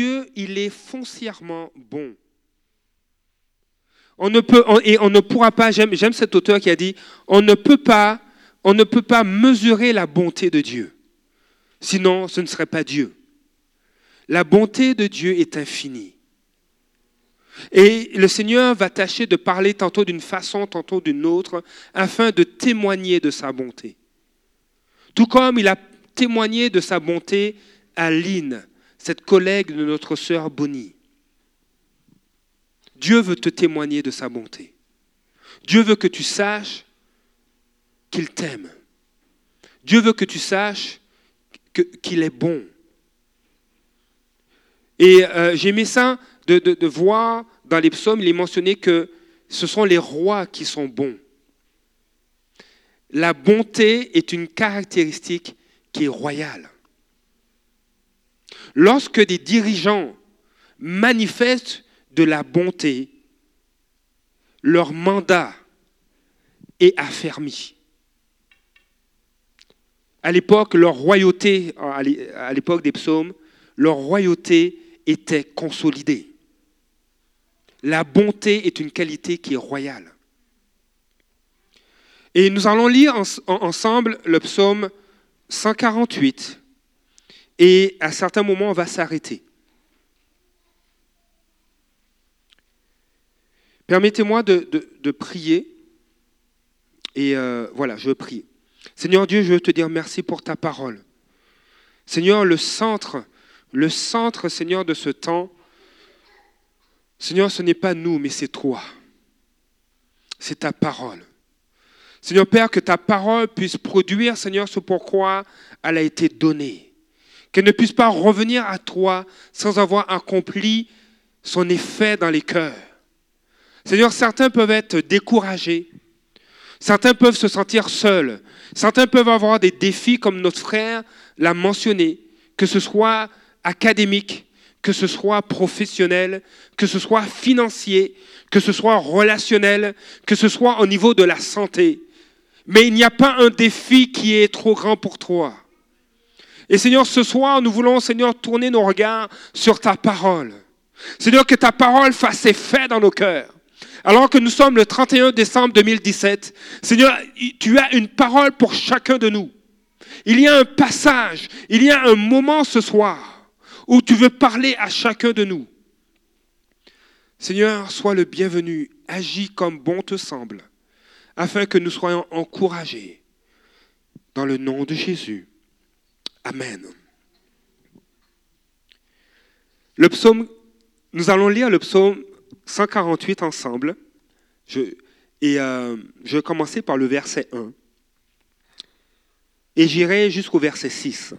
Dieu, il est foncièrement bon. On ne peut, et on ne pourra pas, j'aime, cet auteur qui a dit, on ne peut pas, on ne peut pas mesurer la bonté de Dieu. Sinon, ce ne serait pas Dieu. La bonté de Dieu est infinie. Et le Seigneur va tâcher de parler tantôt d'une façon, tantôt d'une autre, afin de témoigner de sa bonté. Tout comme il a témoigné de sa bonté à Lynn, cette collègue de notre sœur Bonnie. Dieu veut te témoigner de sa bonté. Dieu veut que tu saches qu'il t'aime. Dieu veut que tu saches qu'il est bon. Et euh, j'ai aimé ça de, de, voir dans les psaumes, il est mentionné que ce sont les rois qui sont bons. La bonté est une caractéristique qui est royale. Lorsque des dirigeants manifestent de la bonté, leur mandat est affermi. À l'époque, leur royauté, à l'époque des psaumes, leur royauté était consolidée. La bonté est une qualité qui est royale. Et nous allons lire ensemble le psaume 148. Et à certains moments, on va s'arrêter. Permettez-moi de, prier. Et euh, voilà, je prie. Seigneur Dieu, je veux te dire merci pour ta parole. Seigneur, le centre, le centre, Seigneur, de ce temps, Seigneur, ce n'est pas nous, mais c'est toi. C'est ta parole. Seigneur Père, que ta parole puisse produire, Seigneur, ce pourquoi elle a été donnée. Qu'elle ne puisse pas revenir à toi sans avoir accompli son effet dans les cœurs. Seigneur, certains peuvent être découragés. Certains peuvent se sentir seuls. Certains peuvent avoir des défis, comme notre frère l'a mentionné, que ce soit académique, que ce soit professionnel, que ce soit financier, que ce soit relationnel, que ce soit au niveau de la santé. Mais il n'y a pas un défi qui est trop grand pour toi. Et Seigneur, ce soir, nous voulons, Seigneur, tourner nos regards sur ta parole. Seigneur, que ta parole fasse effet dans nos cœurs alors que nous sommes le 31 décembre 2017, Seigneur, tu as une parole pour chacun de nous. Il y a un passage, il y a un moment ce soir où tu veux parler à chacun de nous. Seigneur, sois le bienvenu, agis comme bon te semble, afin que nous soyons encouragés. Dans le nom de Jésus. Amen. Le psaume, nous allons lire le psaume 148 ensemble. Et euh, je vais commencer par le verset 1. Et j'irai jusqu'au verset 6.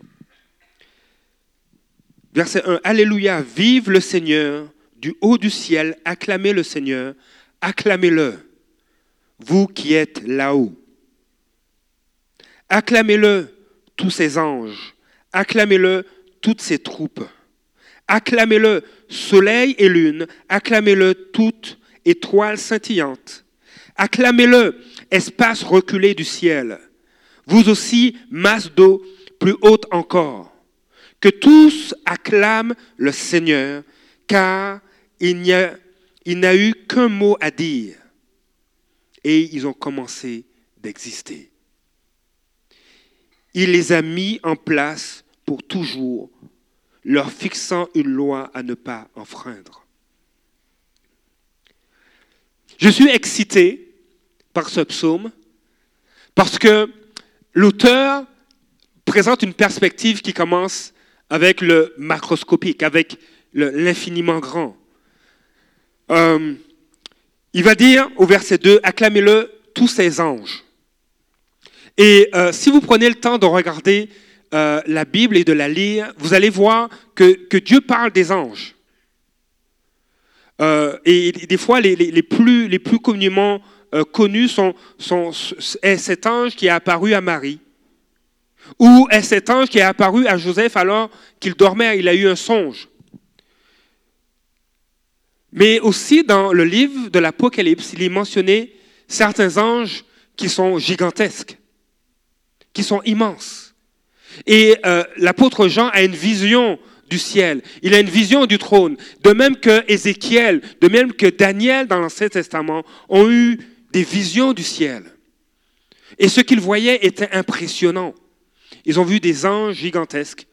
Verset 1. Alléluia, vive le Seigneur du haut du ciel, acclamez le Seigneur, acclamez-le, vous qui êtes là-haut. Acclamez-le, tous ses anges, acclamez-le, toutes ses troupes. Acclamez-le, soleil et lune, acclamez-le, toute étoile scintillante. Acclamez-le, espace reculé du ciel. Vous aussi, masse d'eau plus haute encore. Que tous acclament le Seigneur, car il n'y a, eu qu'un mot à dire. Et ils ont commencé d'exister. Il les a mis en place pour toujours leur fixant une loi à ne pas enfreindre. Je suis excité par ce psaume parce que l'auteur présente une perspective qui commence avec le macroscopique, avec l'infiniment grand. Euh, il va dire au verset 2, acclamez-le tous ses anges. Et euh, si vous prenez le temps de regarder euh, la Bible et de la lire, vous allez voir que, Dieu parle des anges. Euh, et des fois, les, plus, communément connus sont, cet ange qui est apparu à Marie. Ou est cet ange qui est apparu à Joseph alors qu'il dormait, il a eu un songe. Mais aussi dans le livre de l'Apocalypse, il est mentionné certains anges qui sont gigantesques, qui sont immenses. Et euh, l'apôtre Jean a une vision du ciel. Il a une vision du trône. De même que Ézéchiel, de même que Daniel dans l'Ancien Testament ont eu des visions du ciel. Et ce qu'ils voyaient était impressionnant. Ils ont vu des anges gigantesques.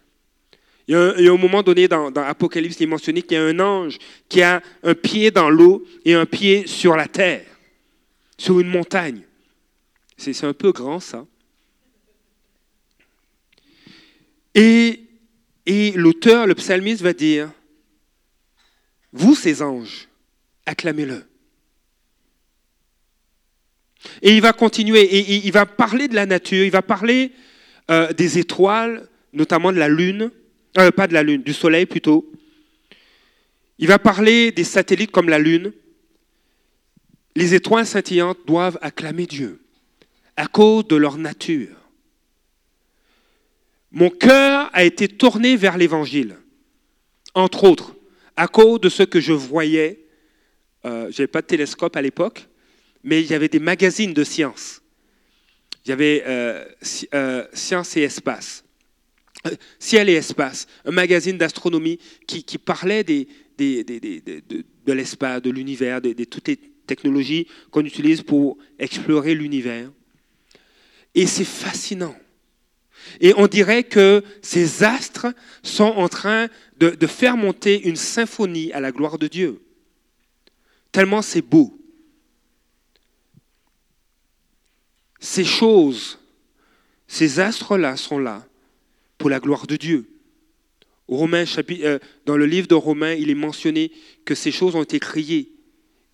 Il y a, un, moment donné dans, dans Apocalypse, il est mentionné qu'il y a un ange qui a un pied dans l'eau et un pied sur la terre, sur une montagne. C'est un peu grand ça. Et, l'auteur, le psalmiste va dire, vous ces anges, acclamez-le. Et il va continuer, et, il va parler de la nature, il va parler euh, des étoiles, notamment de la lune, euh, pas de la lune, du soleil plutôt. Il va parler des satellites comme la lune. Les étoiles scintillantes doivent acclamer Dieu à cause de leur nature. Mon cœur a été tourné vers l'Évangile, entre autres, à cause de ce que je voyais. Euh, je n'avais pas de télescope à l'époque, mais il y avait des magazines de science. Il y avait euh, euh, Science et Espace, Ciel et Espace, un magazine d'astronomie qui, parlait de, l'espace, de l'univers, de, toutes les technologies qu'on utilise pour explorer l'univers. Et c'est fascinant. Et on dirait que ces astres sont en train de, faire monter une symphonie à la gloire de Dieu. Tellement c'est beau. Ces choses, ces astres-là sont là pour la gloire de Dieu. Euh, dans le livre de Romains, il est mentionné que ces choses ont été créées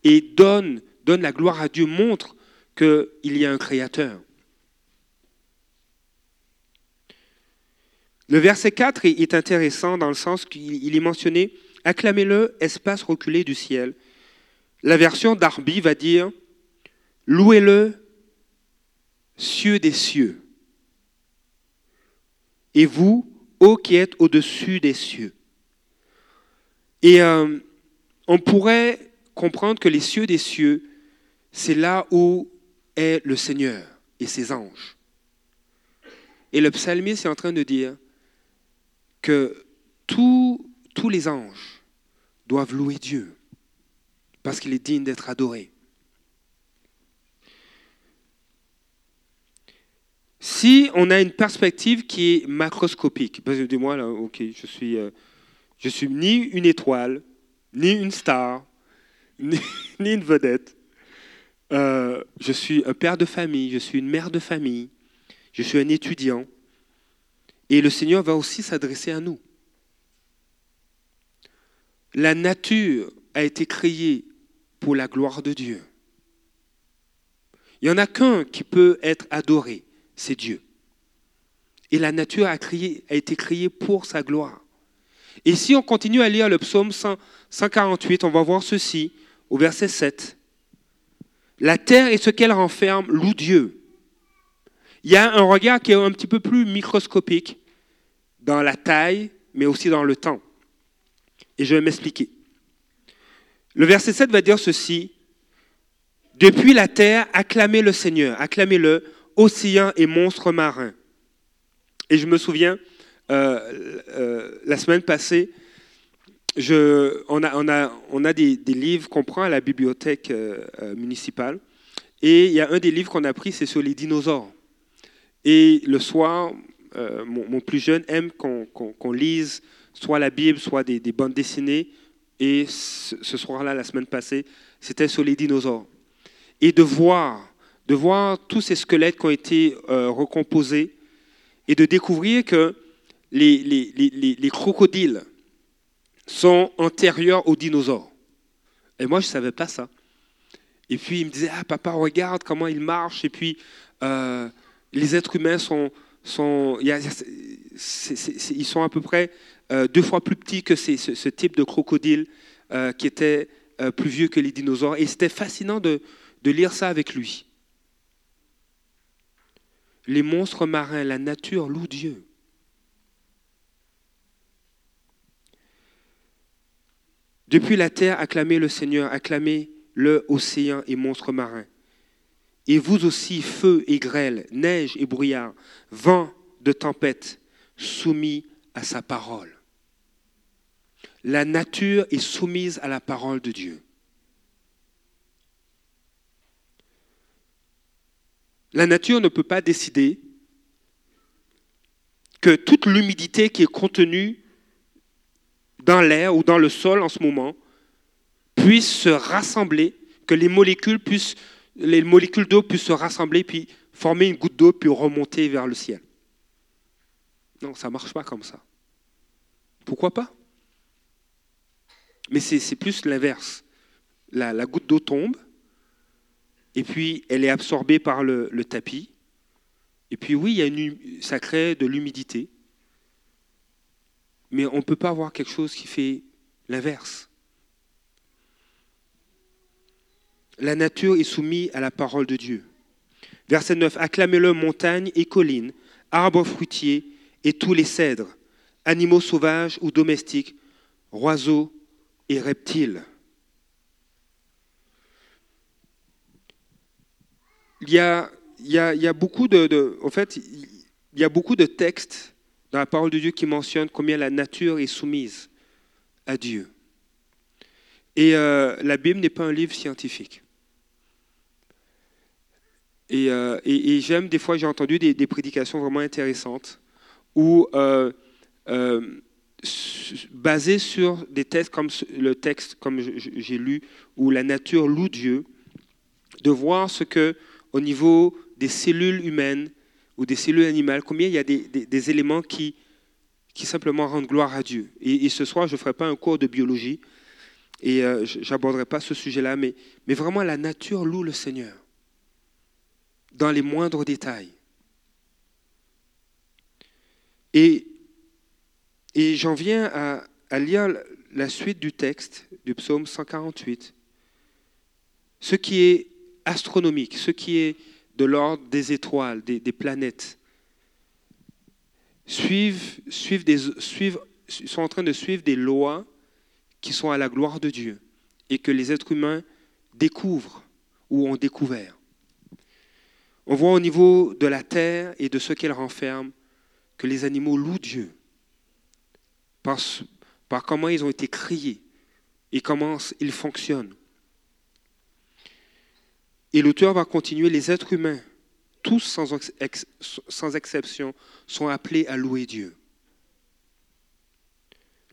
et donnent, donnent la gloire à Dieu, montrent qu'il y a un créateur. Le verset 4 est intéressant dans le sens qu'il est mentionné Acclamez-le, espace reculé du ciel. La version d'Arby va dire Louez-le, cieux des cieux. Et vous, ô qui êtes au-dessus des cieux. Et euh, on pourrait comprendre que les cieux des cieux, c'est là où est le Seigneur et ses anges. Et le psalmiste est en train de dire, que tous, tous les anges doivent louer Dieu parce qu'il est digne d'être adoré. Si on a une perspective qui est macroscopique, parce que ok, je suis, euh, suis ni une étoile, ni une star, ni, une vedette. Euh, je suis un père de famille, je suis une mère de famille, je suis un étudiant. Et le Seigneur va aussi s'adresser à nous. La nature a été créée pour la gloire de Dieu. Il n'y en a qu'un qui peut être adoré, c'est Dieu. Et la nature a, été créée pour sa gloire. Et si on continue à lire le psaume 148, on va voir ceci au verset 7. La terre et ce qu'elle renferme loue Dieu il y a un regard qui est un petit peu plus microscopique dans la taille, mais aussi dans le temps. Et je vais m'expliquer. Le verset 7 va dire ceci. Depuis la terre, acclamez le Seigneur, acclamez-le, océan et monstres marins. Et je me souviens, euh, euh, la semaine passée, on a des, livres qu'on prend à la bibliothèque euh, municipale. Et il y a un des livres qu'on a pris, c'est sur les dinosaures. Et le soir, euh, mon, plus jeune aime qu'on lise soit la Bible, soit des, bandes dessinées. Et ce, soir-là, la semaine passée, c'était sur les dinosaures. Et de voir, de voir tous ces squelettes qui ont été euh, recomposés et de découvrir que les, les, crocodiles sont antérieurs aux dinosaures. Et moi, je ne savais pas ça. Et puis, il me disait, ah, papa, regarde comment ils marchent. Et puis, euh, les êtres humains sont, à peu près euh, deux fois plus petits que ce, type de crocodile euh, qui était euh, plus vieux que les dinosaures. Et c'était fascinant de, de lire ça avec lui. Les monstres marins, la nature loue Dieu. Depuis la terre, acclamez le Seigneur, acclamez le océan et monstres marins. Et vous aussi, feu et grêle, neige et brouillard, vent de tempête, soumis à sa parole. la nature est soumise à la parole de Dieu. La nature ne peut pas décider que toute l'humidité qui est contenue dans l'air ou dans le sol en ce moment puisse se rassembler, que les molécules puissent, les molécules d'eau puissent se rassembler puis former une goutte d'eau puis remonter vers le ciel. Non, ça ne marche pas comme ça. Pourquoi pas? Mais c'est plus l'inverse. La, goutte d'eau tombe, et puis elle est absorbée par le, tapis, et puis oui, il y a une, ça crée de l'humidité, mais on ne peut pas avoir quelque chose qui fait l'inverse. La nature est soumise à la parole de Dieu. Verset 9. Acclamez-le montagnes et collines, arbres fruitiers et tous les cèdres, animaux sauvages ou domestiques, oiseaux et reptiles. Il y a beaucoup de textes dans la parole de Dieu qui mentionnent combien la nature est soumise à Dieu. Et euh, la Bible n'est pas un livre scientifique. Et, euh, et, j'aime, des fois, j'ai entendu des, prédications vraiment intéressantes où, euh, euh, basées sur des textes comme le texte, comme j'ai lu, où la nature loue Dieu, de voir ce que, au niveau des cellules humaines ou des cellules animales, combien il y a des, éléments qui, qui simplement rendent gloire à Dieu. Et, ce soir, je ne ferai pas un cours de biologie et je n'aborderai pas ce sujet-là, mais, mais vraiment la nature loue le Seigneur dans les moindres détails. Et, j'en viens à, lire la suite du texte du psaume 148. Ce qui est astronomique, ce qui est de l'ordre des étoiles, des, planètes, sont en train de suivre des lois qui sont à la gloire de Dieu et que les êtres humains découvrent ou ont découvert. On voit au niveau de la terre et de ce qu'elle renferme que les animaux louent Dieu par, comment ils ont été créés et comment ils fonctionnent. Et l'auteur va continuer, les êtres humains, tous sans exception, sont appelés à louer Dieu.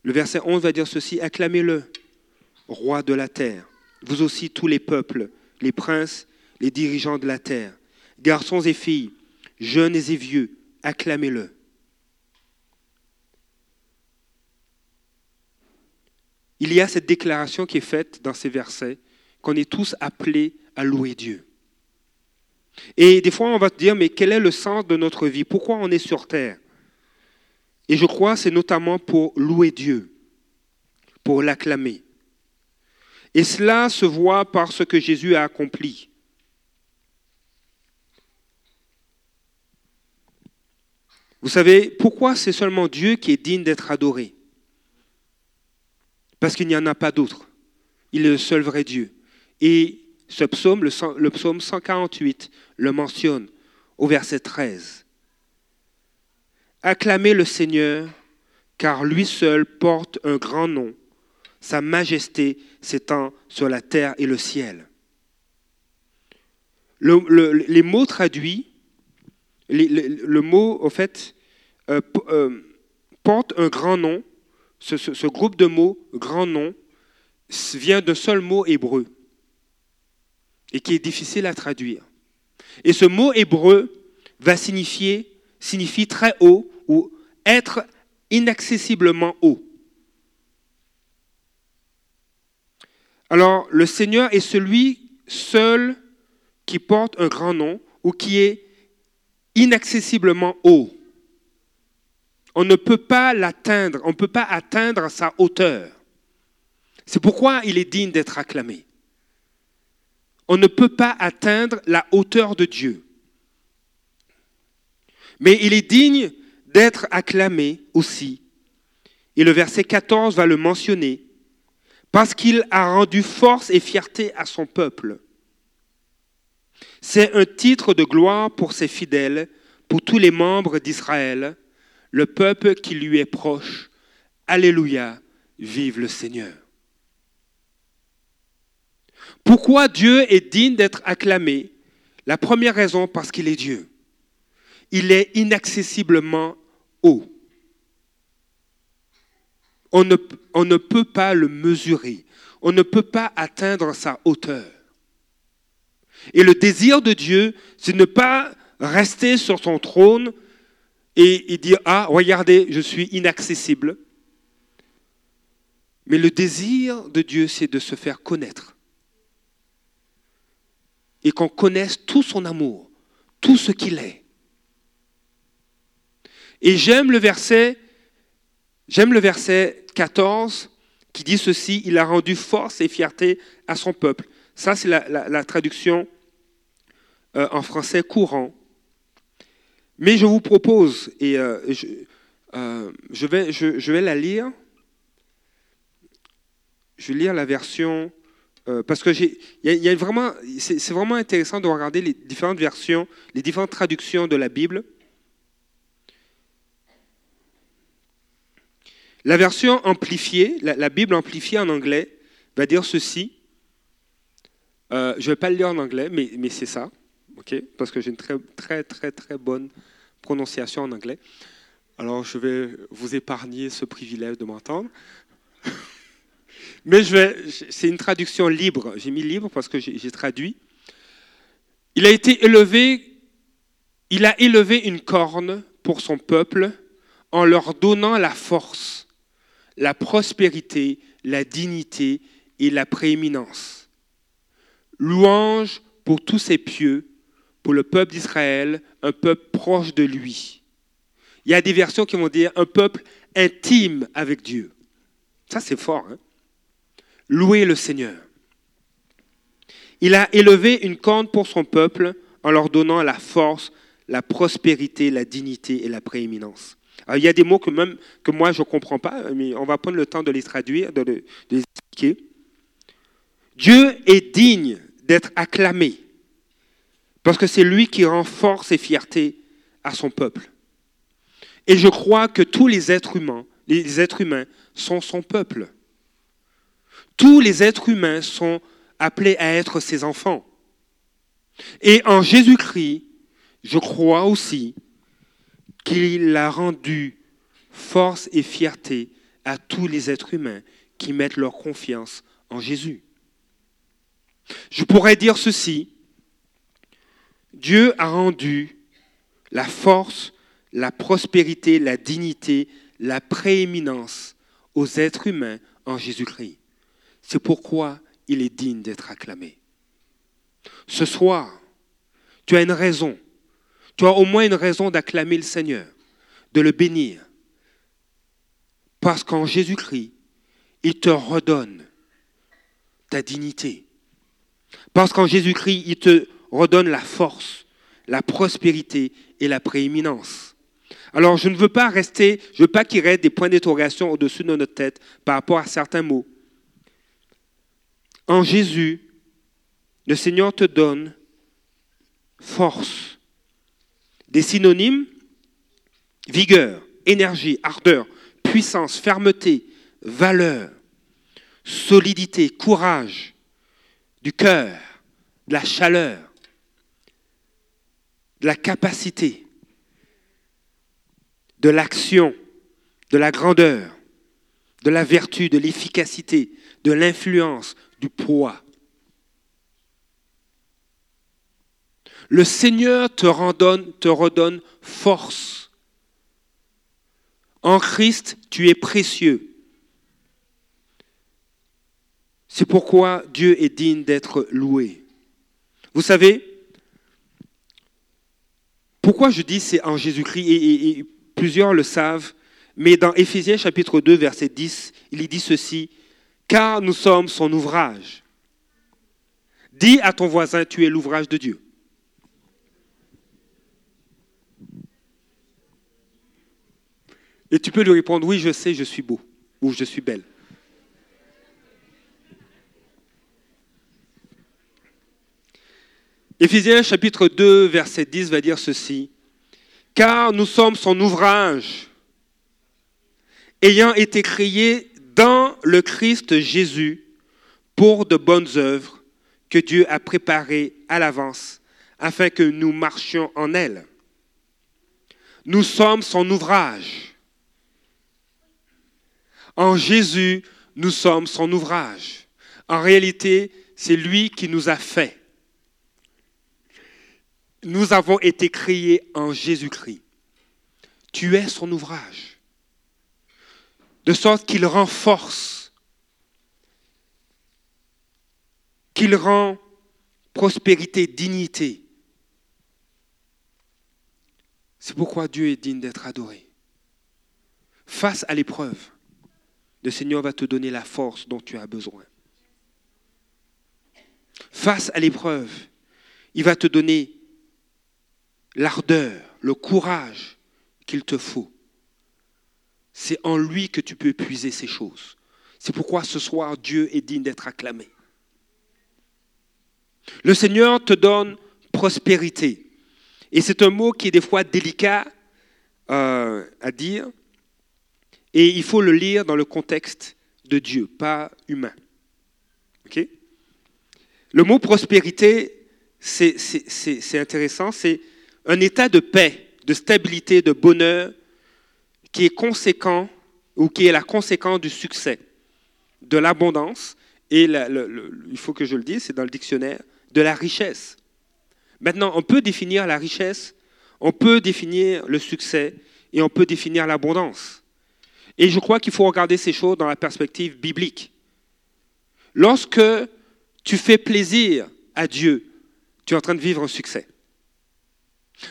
Le verset 11 va dire ceci, acclamez-le, roi de la terre, vous aussi tous les peuples, les princes, les dirigeants de la terre garçons et filles, jeunes et vieux, acclamez-le. Il y a cette déclaration qui est faite dans ces versets, qu'on est tous appelés à louer Dieu. Et des fois, on va te dire, mais quel est le sens de notre vie? Pourquoi on est sur terre? Et je crois c'est notamment pour louer Dieu, pour l'acclamer. Et cela se voit par ce que Jésus a accompli. Vous savez, pourquoi c'est seulement Dieu qui est digne d'être adoré? Parce qu'il n'y en a pas d'autre. Il est le seul vrai Dieu. Et ce psaume, le, psaume 148, le mentionne au verset 13. Acclamez le Seigneur, car lui seul porte un grand nom. Sa majesté s'étend sur la terre et le ciel. Le, le, les mots traduits le, mot, au fait, euh, euh, porte un grand nom. Ce, ce, ce, groupe de mots, grand nom, vient d'un seul mot hébreu et qui est difficile à traduire. Et ce mot hébreu va signifier, signifie très haut ou être inaccessiblement haut. Alors, le Seigneur est celui seul qui porte un grand nom ou qui est inaccessiblement haut. On ne peut pas l'atteindre, on ne peut pas atteindre sa hauteur. C'est pourquoi il est digne d'être acclamé. On ne peut pas atteindre la hauteur de Dieu. Mais il est digne d'être acclamé aussi. Et le verset 14 va le mentionner, parce qu'il a rendu force et fierté à son peuple. C'est un titre de gloire pour ses fidèles, pour tous les membres d'Israël, le peuple qui lui est proche. Alléluia, vive le Seigneur. Pourquoi Dieu est digne d'être acclamé? La première raison, parce qu'il est Dieu. Il est inaccessiblement haut. On ne, on ne peut pas le mesurer. On ne peut pas atteindre sa hauteur. Et le désir de Dieu, c'est ne pas rester sur son trône et, dire, ah, regardez, je suis inaccessible. Mais le désir de Dieu, c'est de se faire connaître. Et qu'on connaisse tout son amour, tout ce qu'il est. Et j'aime le verset, j'aime le verset 14 qui dit ceci, il a rendu force et fierté à son peuple. Ça, c'est la, traduction euh, en français courant. Mais je vous propose, et euh, euh, je, vais, la lire, je vais lire la version, parce que vraiment, c'est vraiment intéressant de regarder les différentes versions, les différentes traductions de la Bible. La version amplifiée, la, Bible amplifiée en anglais, va dire ceci. Je ne vais pas le lire en anglais, mais, c'est ça parce que j'ai une très, très, très, très bonne prononciation en anglais. Alors, je vais vous épargner ce privilège de m'entendre. Mais je vais, c'est une traduction libre. J'ai mis libre parce que j'ai traduit. Il a été élevé, il a élevé une corne pour son peuple en leur donnant la force, la prospérité, la dignité et la prééminence. Louange pour tous ses pieux pour le peuple d'Israël, un peuple proche de lui. Il y a des versions qui vont dire un peuple intime avec Dieu. Ça, c'est fort. Hein Louer le Seigneur. Il a élevé une corne pour son peuple en leur donnant la force, la prospérité, la dignité et la prééminence. Il y a des mots que, même, que moi je ne comprends pas, mais on va prendre le temps de les traduire, de les expliquer. Dieu est digne d'être acclamé. Parce que c'est lui qui rend force et fierté à son peuple. Et je crois que tous les êtres humains, les êtres humains sont son peuple. Tous les êtres humains sont appelés à être ses enfants. Et en Jésus-Christ, je crois aussi qu'il a rendu force et fierté à tous les êtres humains qui mettent leur confiance en Jésus. Je pourrais dire ceci, Dieu a rendu la force, la prospérité, la dignité, la prééminence aux êtres humains en Jésus-Christ. C'est pourquoi il est digne d'être acclamé. Ce soir, tu as une raison, tu as au moins une raison d'acclamer le Seigneur, de le bénir. Parce qu'en Jésus-Christ, il te redonne ta dignité. Parce qu'en Jésus-Christ, il te redonne la force, la prospérité et la prééminence. Alors je ne veux pas rester, je ne veux pas qu'il reste des points d'interrogation au-dessus de notre tête par rapport à certains mots. En Jésus, le Seigneur te donne force. Des synonymes, vigueur, énergie, ardeur, puissance, fermeté, valeur, solidité, courage, du cœur, de la chaleur, de la capacité, de l'action, de la grandeur, de la vertu, de l'efficacité, de l'influence, du poids. Le Seigneur te redonne, force. En Christ, tu es précieux. C'est pourquoi Dieu est digne d'être loué. Vous savez, pourquoi je dis c'est en Jésus-Christ et, plusieurs le savent, mais dans Éphésiens chapitre 2, verset 10, il y dit ceci, car nous sommes son ouvrage. Dis à ton voisin, tu es l'ouvrage de Dieu. Et tu peux lui répondre, oui, je sais, je suis beau, ou je suis belle. Éphésiens chapitre 2, verset 10 va dire ceci. Car nous sommes son ouvrage, ayant été créés dans le Christ Jésus pour de bonnes œuvres que Dieu a préparées à l'avance afin que nous marchions en elles. Nous sommes son ouvrage. En Jésus, nous sommes son ouvrage. En réalité, c'est lui qui nous a fait. Nous avons été créés en Jésus-Christ. Tu es son ouvrage. De sorte qu'il renforce, qu'il rend prospérité, dignité. C'est pourquoi Dieu est digne d'être adoré. Face à l'épreuve, le Seigneur va te donner la force dont tu as besoin. Face à l'épreuve, il va te donner l'ardeur, le courage qu'il te faut. C'est en lui que tu peux puiser ces choses. C'est pourquoi ce soir, Dieu est digne d'être acclamé. Le Seigneur te donne prospérité. Et c'est un mot qui est des fois délicat euh, à dire. Et il faut le lire dans le contexte de Dieu, pas humain. le mot prospérité, c'est intéressant, c'est un état de paix, de stabilité, de bonheur qui est conséquent ou qui est la conséquence du succès, de l'abondance et il faut que je le dise, c'est dans le dictionnaire, de la richesse. Maintenant, on peut définir la richesse, on peut définir le succès et on peut définir l'abondance. Et je crois qu'il faut regarder ces choses dans la perspective biblique. Lorsque tu fais plaisir à Dieu, tu es en train de vivre un succès.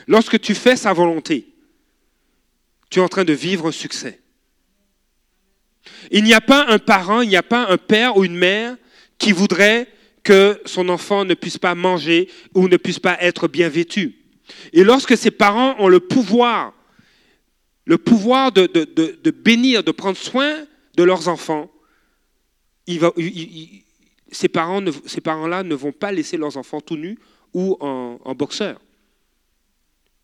Lorsque tu fais sa volonté, tu es en train de vivre un succès. Il n'y a pas un parent, il n'y a pas un père ou une mère qui voudrait que son enfant ne puisse pas manger ou ne puisse pas être bien vêtu. Et lorsque ses parents ont le pouvoir, le pouvoir de, bénir, de prendre soin de leurs enfants, ces parents-là ne vont pas laisser leurs enfants tout nus ou en, en boxeur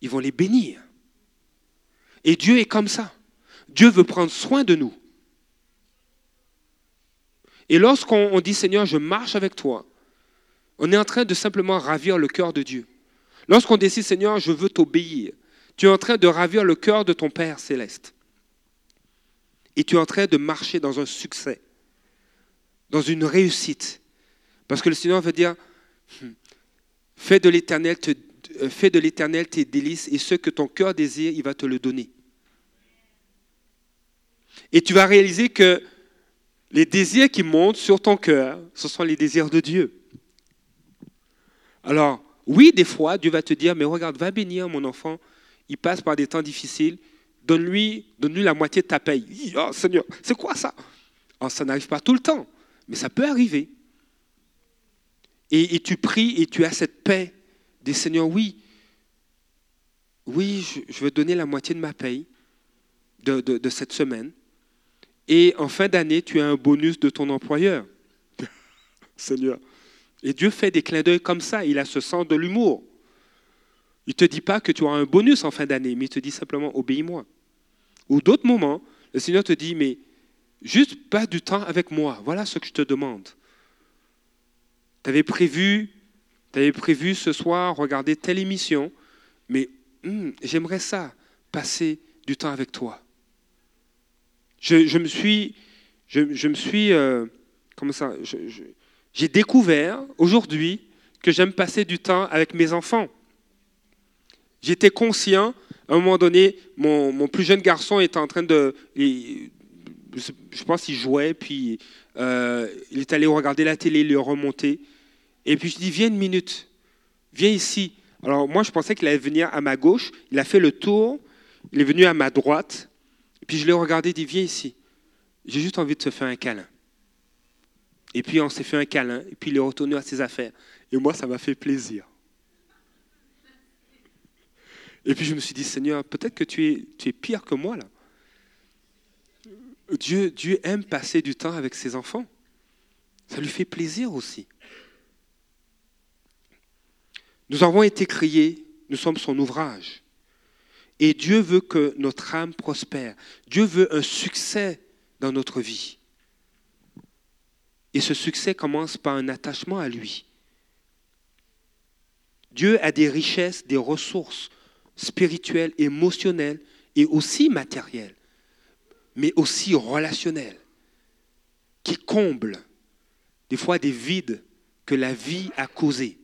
ils vont les bénir. Et Dieu est comme ça. Dieu veut prendre soin de nous. Et lorsqu'on dit Seigneur, je marche avec toi, on est en train de simplement ravir le cœur de Dieu. Lorsqu'on décide Seigneur, je veux t'obéir, tu es en train de ravir le cœur de ton Père céleste. Et tu es en train de marcher dans un succès, dans une réussite. Parce que le Seigneur veut dire, hmm, fais de l'éternel te fais de l'éternel tes délices et ce que ton cœur désire, il va te le donner. Et tu vas réaliser que les désirs qui montent sur ton cœur, ce sont les désirs de Dieu. Alors, oui, des fois, Dieu va te dire, mais regarde, va bénir mon enfant, il passe par des temps difficiles, donne-lui donne la moitié de ta paye. Oh Seigneur, c'est quoi ça? Oh, Ça n'arrive pas tout le temps, mais ça peut arriver. Et, tu pries et tu as cette paix Dis Seigneur, oui, oui, je, veux donner la moitié de ma paye de, cette semaine. Et en fin d'année, tu as un bonus de ton employeur. Seigneur. Et Dieu fait des clins d'œil comme ça. Il a ce sens de l'humour. Il ne te dit pas que tu auras un bonus en fin d'année, mais il te dit simplement obéis-moi. Ou d'autres moments, le Seigneur te dit mais juste pas du temps avec moi. Voilà ce que je te demande. Tu avais prévu tu avais prévu ce soir regarder telle émission, mais hmm, j'aimerais ça, passer du temps avec toi. Je, me suis, je, me suis, euh, comment ça, j'ai découvert aujourd'hui que j'aime passer du temps avec mes enfants. J'étais conscient, à un moment donné, mon, plus jeune garçon était en train de, je pense qu'il jouait, puis euh, il est allé regarder la télé, il est remonté. Et puis je dis, viens une minute, viens ici. Alors moi, je pensais qu'il allait venir à ma gauche. Il a fait le tour, il est venu à ma droite. Et puis je l'ai regardé, dit, viens ici. J'ai juste envie de te faire un câlin. Et puis on s'est fait un câlin, et puis il est retourné à ses affaires. Et moi, ça m'a fait plaisir. Et puis je me suis dit, Seigneur, peut-être que tu es, tu es pire que moi là. Dieu, Dieu aime passer du temps avec ses enfants. Ça lui fait plaisir aussi. Nous avons été créés, nous sommes son ouvrage. Et Dieu veut que notre âme prospère. Dieu veut un succès dans notre vie. Et ce succès commence par un attachement à lui. Dieu a des richesses, des ressources spirituelles, émotionnelles et aussi matérielles, mais aussi relationnelles, qui comblent des fois des vides que la vie a causés.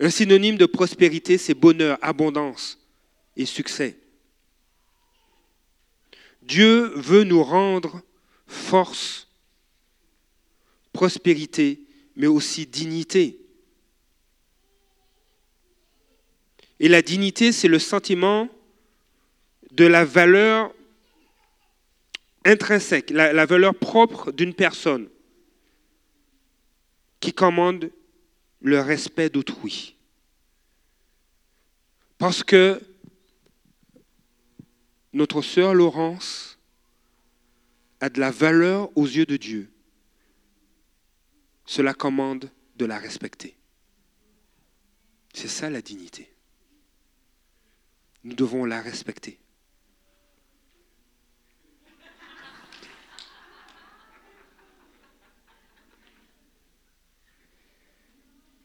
Un synonyme de prospérité, c'est bonheur, abondance et succès. Dieu veut nous rendre force, prospérité, mais aussi dignité. Et la dignité, c'est le sentiment de la valeur intrinsèque, la, valeur propre d'une personne qui commande le respect d'autrui. Parce que notre sœur Laurence a de la valeur aux yeux de Dieu. Cela commande de la respecter. C'est ça la dignité. Nous devons la respecter.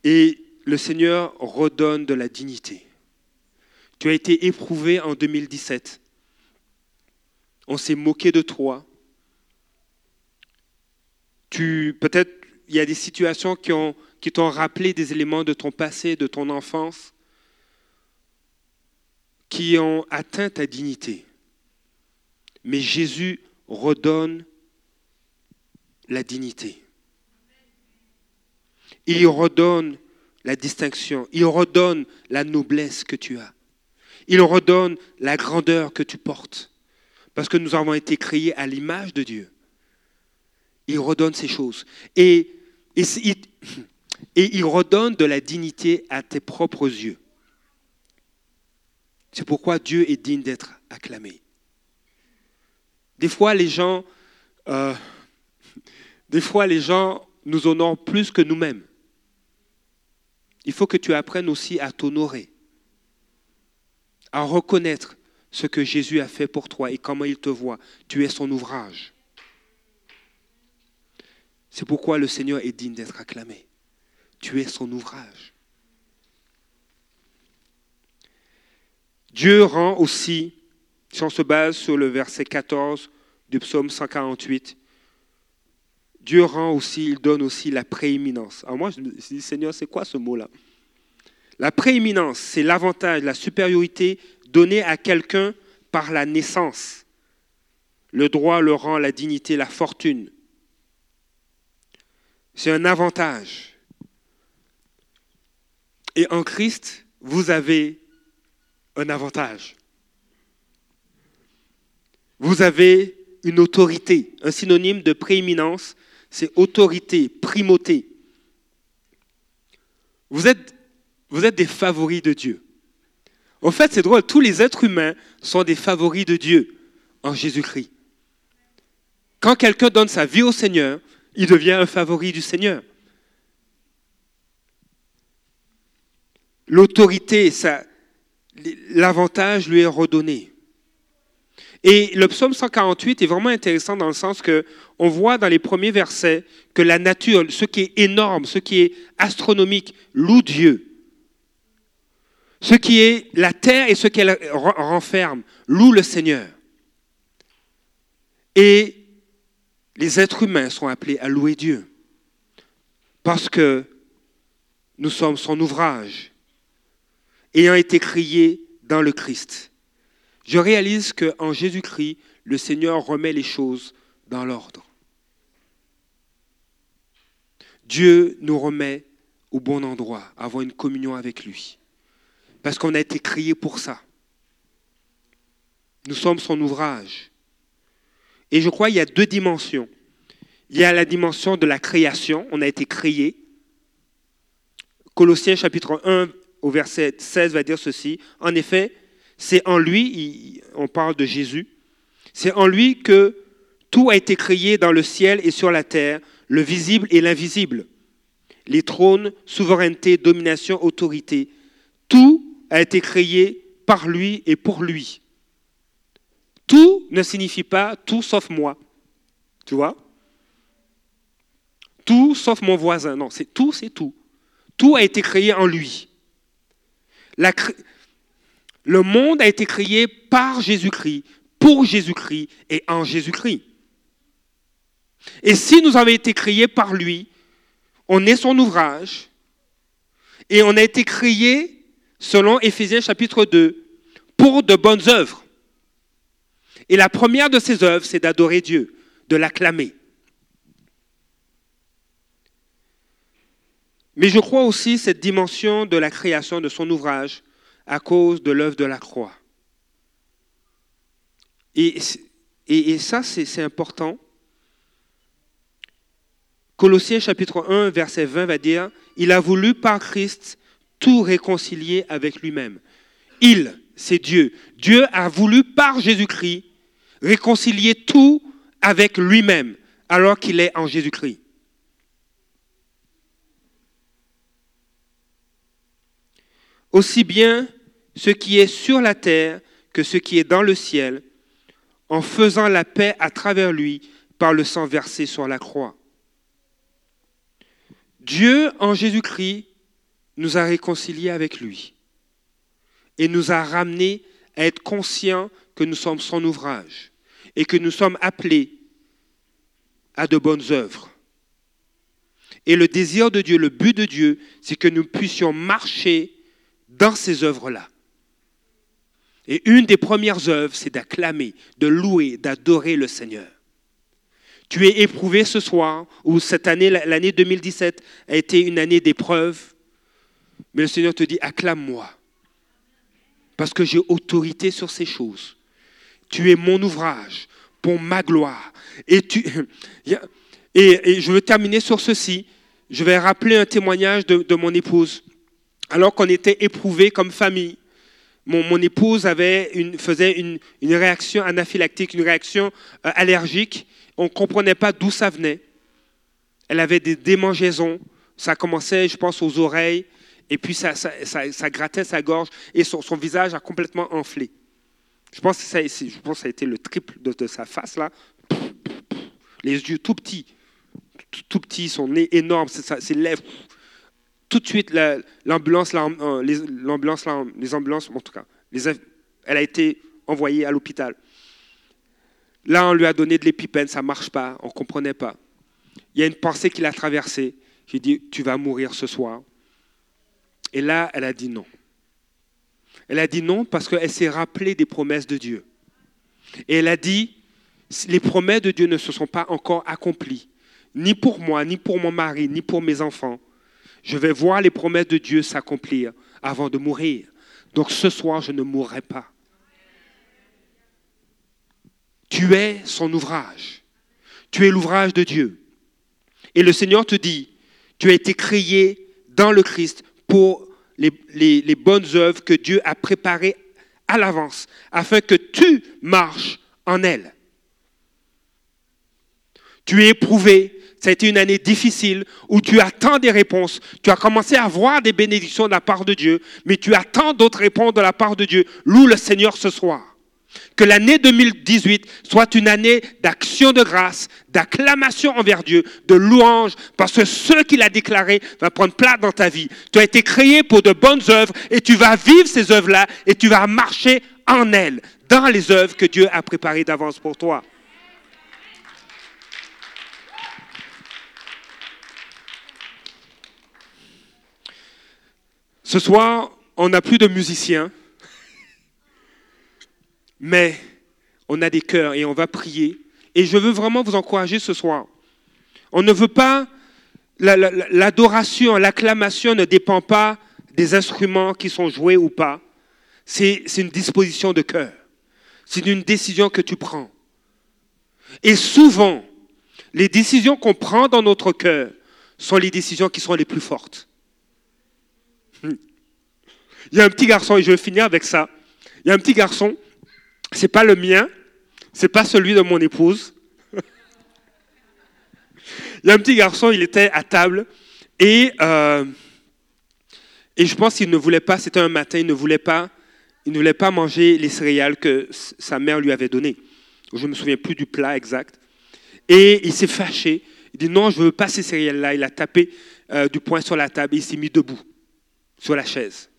Et le Seigneur redonne de la dignité. Tu as été éprouvé en 2017. On s'est moqué de toi. Tu, peut-être, il y a des situations qui, qui t'ont rappelé des éléments de ton passé, de ton enfance, qui ont atteint ta dignité. Mais Jésus redonne la dignité. Il redonne la distinction, il redonne la noblesse que tu as. Il redonne la grandeur que tu portes. Parce que nous avons été créés à l'image de Dieu. Il redonne ces choses. Et, il redonne de la dignité à tes propres yeux. C'est pourquoi Dieu est digne d'être acclamé. Des fois, les gens, euh, des fois, les gens nous honorent plus que nous-mêmes il faut que tu apprennes aussi à t'honorer, à reconnaître ce que Jésus a fait pour toi et comment il te voit. Tu es son ouvrage. C'est pourquoi le Seigneur est digne d'être acclamé. Tu es son ouvrage. Dieu rend aussi, si on se base sur le verset 14 du psaume 148, Dieu rend aussi, il donne aussi la prééminence. Alors moi, je me Seigneur, c'est quoi ce mot-là? La prééminence, c'est l'avantage, la supériorité donnée à quelqu'un par la naissance. Le droit, le rang, la dignité, la fortune. C'est un avantage. Et en Christ, vous avez un avantage. Vous avez une autorité, un synonyme de prééminence, c'est autorité, primauté. Vous êtes, des favoris de Dieu. En fait, c'est drôle, tous les êtres humains sont des favoris de Dieu en Jésus-Christ. Quand quelqu'un donne sa vie au Seigneur, il devient un favori du Seigneur. L'autorité, l'avantage lui est redonné. Et le psaume 148 est vraiment intéressant dans le sens que on voit dans les premiers versets que la nature, ce qui est énorme, ce qui est astronomique, loue Dieu. Ce qui est la terre et ce qu'elle renferme, loue le Seigneur. Et les êtres humains sont appelés à louer Dieu. Parce que nous sommes son ouvrage, ayant été créés dans le Christ je réalise qu'en Jésus-Christ, le Seigneur remet les choses dans l'ordre. Dieu nous remet au bon endroit, avoir une communion avec lui. Parce qu'on a été créés pour ça. Nous sommes son ouvrage. Et je crois qu'il y a deux dimensions. Il y a la dimension de la création, on a été créé. Colossiens chapitre 1 au verset 16 va dire ceci. En effet, c'est en lui, on parle de Jésus, c'est en lui que tout a été créé dans le ciel et sur la terre, le visible et l'invisible. Les trônes, souveraineté, domination, autorité. Tout a été créé par lui et pour lui. Tout ne signifie pas tout sauf moi. Tu vois? Tout sauf mon voisin. Non, c'est tout, c'est tout. Tout a été créé en lui. Le monde a été créé par Jésus-Christ, pour Jésus-Christ et en Jésus-Christ. Et si nous avons été créés par lui, on est son ouvrage et on a été créé, selon Éphésiens chapitre 2, pour de bonnes œuvres. Et la première de ces œuvres, c'est d'adorer Dieu, de l'acclamer. Mais je crois aussi cette dimension de la création de son ouvrage à cause de l'œuvre de la croix. Et, ça, c'est important Colossiens chapitre 1, verset 20 va dire, il a voulu par Christ tout réconcilier avec lui-même. Il, c'est Dieu. Dieu a voulu par Jésus-Christ réconcilier tout avec lui-même alors qu'il est en Jésus-Christ. Aussi bien ce qui est sur la terre que ce qui est dans le ciel, en faisant la paix à travers lui par le sang versé sur la croix. Dieu, en Jésus-Christ, nous a réconciliés avec lui et nous a ramenés à être conscients que nous sommes son ouvrage et que nous sommes appelés à de bonnes œuvres. Et le désir de Dieu, le but de Dieu, c'est que nous puissions marcher dans ces œuvres-là. Et une des premières œuvres, c'est d'acclamer, de louer, d'adorer le Seigneur. Tu es éprouvé ce soir, ou cette année, l'année 2017, a été une année d'épreuve. Mais le Seigneur te dit, acclame-moi. Parce que j'ai autorité sur ces choses. Tu es mon ouvrage pour ma gloire. Et, je veux terminer sur ceci. Je vais rappeler un témoignage de, mon épouse. Alors qu'on était éprouvés comme famille, mon, épouse avait une, faisait une, réaction anaphylactique, une réaction euh, allergique on ne comprenait pas d'où ça venait. Elle avait des démangeaisons. Ça commençait, je pense, aux oreilles. Et puis ça, ça, grattait sa gorge. Et son, visage a complètement enflé. Je pense que ça, je ça a été le triple de, sa face, là. Les yeux tout petits. Tout, petits, son nez énorme, ses lèvres. Tout de suite, l'ambulance, euh, les, les ambulances, en tout cas, elle a été envoyée à l'hôpital. Là, on lui a donné de l'épipène, ça ne marche pas, on ne comprenait pas. Il y a une pensée qui l'a traversée. J'ai dit, tu vas mourir ce soir. Et là, elle a dit non. Elle a dit non parce qu'elle s'est rappelée des promesses de Dieu. Et elle a dit, les promesses de Dieu ne se sont pas encore accomplies, ni pour moi, ni pour mon mari, ni pour mes enfants. Je vais voir les promesses de Dieu s'accomplir avant de mourir. Donc ce soir, je ne mourrai pas. Tu es son ouvrage. Tu es l'ouvrage de Dieu. Et le Seigneur te dit, tu as été créé dans le Christ pour les, bonnes œuvres que Dieu a préparées à l'avance, afin que tu marches en elles. Tu es éprouvé, ça a été une année difficile où tu attends des réponses. Tu as commencé à voir des bénédictions de la part de Dieu, mais tu attends d'autres réponses de la part de Dieu. Loue le Seigneur ce soir. Que l'année 2018 soit une année d'action de grâce, d'acclamation envers Dieu, de louange, parce que ce qu'il a déclaré va prendre place dans ta vie. Tu as été créé pour de bonnes œuvres et tu vas vivre ces œuvres-là et tu vas marcher en elles, dans les œuvres que Dieu a préparées d'avance pour toi. Ce soir, on n'a plus de musiciens mais on a des cœurs et on va prier. Et je veux vraiment vous encourager ce soir. On ne veut pas, l'adoration, l'acclamation ne dépend pas des instruments qui sont joués ou pas. C'est une disposition de cœur. C'est une décision que tu prends. Et souvent, les décisions qu'on prend dans notre cœur sont les décisions qui sont les plus fortes. Il y a un petit garçon, et je vais finir avec ça. Il y a un petit garçon, c'est pas le mien, c'est pas celui de mon épouse. il y a un petit garçon, il était à table et, euh, et je pense qu'il ne voulait pas, c'était un matin, il ne voulait pas, il ne voulait pas manger les céréales que sa mère lui avait données. Je ne me souviens plus du plat exact. Et il s'est fâché. Il dit non, je ne veux pas ces céréales-là. Il a tapé euh, du poing sur la table et il s'est mis debout sur la chaise.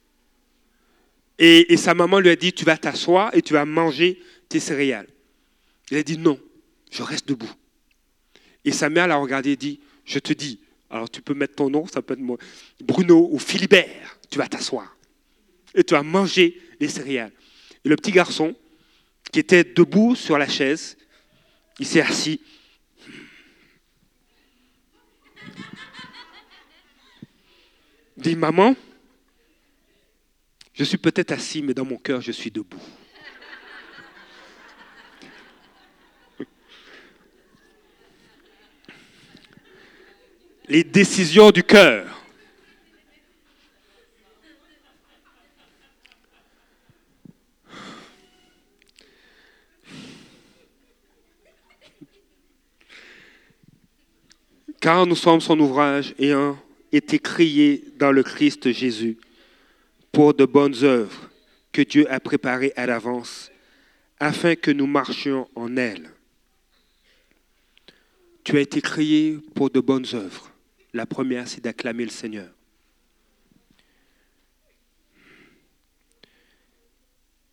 Et, sa maman lui a dit, tu vas t'asseoir et tu vas manger tes céréales. Il a dit non, je reste debout. Et sa mère l'a regardé et dit, je te dis, alors tu peux mettre ton nom, ça peut être moi, Bruno ou Philibert, tu vas t'asseoir. Et tu vas manger les céréales. Et le petit garçon, qui était debout sur la chaise, il s'est assis. Dit, maman, je suis peut-être assis, mais dans mon cœur, je suis debout. Les décisions du cœur. car nous sommes son ouvrage ayant été créés dans le Christ Jésus pour de bonnes œuvres que Dieu a préparées à l'avance afin que nous marchions en elles. Tu as été créé pour de bonnes œuvres. La première, c'est d'acclamer le Seigneur.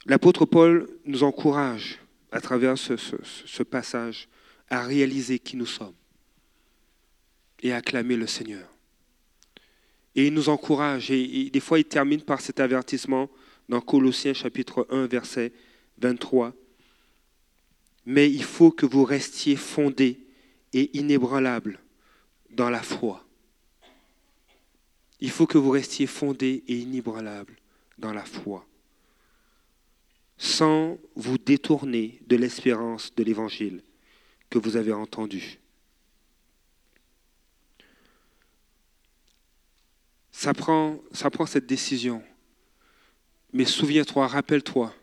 L'apôtre Paul nous encourage à travers ce, ce passage à réaliser qui nous sommes et acclamer le Seigneur. Et il nous encourage, et, des fois il termine par cet avertissement dans Colossiens chapitre 1, verset 23. Mais il faut que vous restiez fondés et inébranlables dans la foi. Il faut que vous restiez fondés et inébranlables dans la foi, sans vous détourner de l'espérance de l'Évangile que vous avez entendu Ça prend, cette décision. Mais souviens-toi, rappelle-toi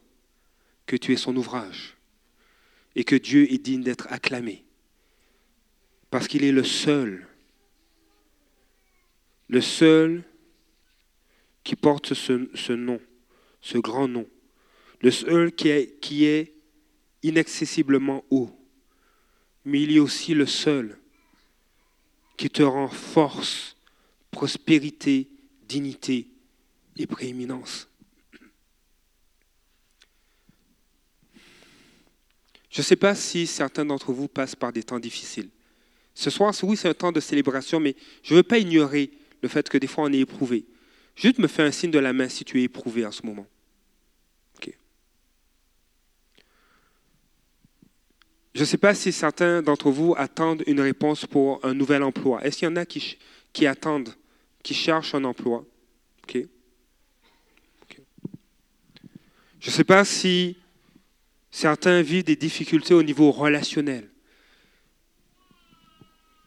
que tu es son ouvrage et que Dieu est digne d'être acclamé. Parce qu'il est le seul, le seul qui porte ce, ce nom, ce grand nom, le seul qui est, qui est inaccessiblement haut, mais il est aussi le seul qui te rend force prospérité, dignité et prééminence. Je ne sais pas si certains d'entre vous passent par des temps difficiles. Ce soir, oui, c'est un temps de célébration, mais je ne veux pas ignorer le fait que des fois on est éprouvé. Juste me fais un signe de la main si tu es éprouvé en ce moment. Je ne sais pas si certains d'entre vous attendent une réponse pour un nouvel emploi. Est-ce qu'il y en a qui, qui attendent qui cherchent un emploi. Je ne sais pas si certains vivent des difficultés au niveau relationnel.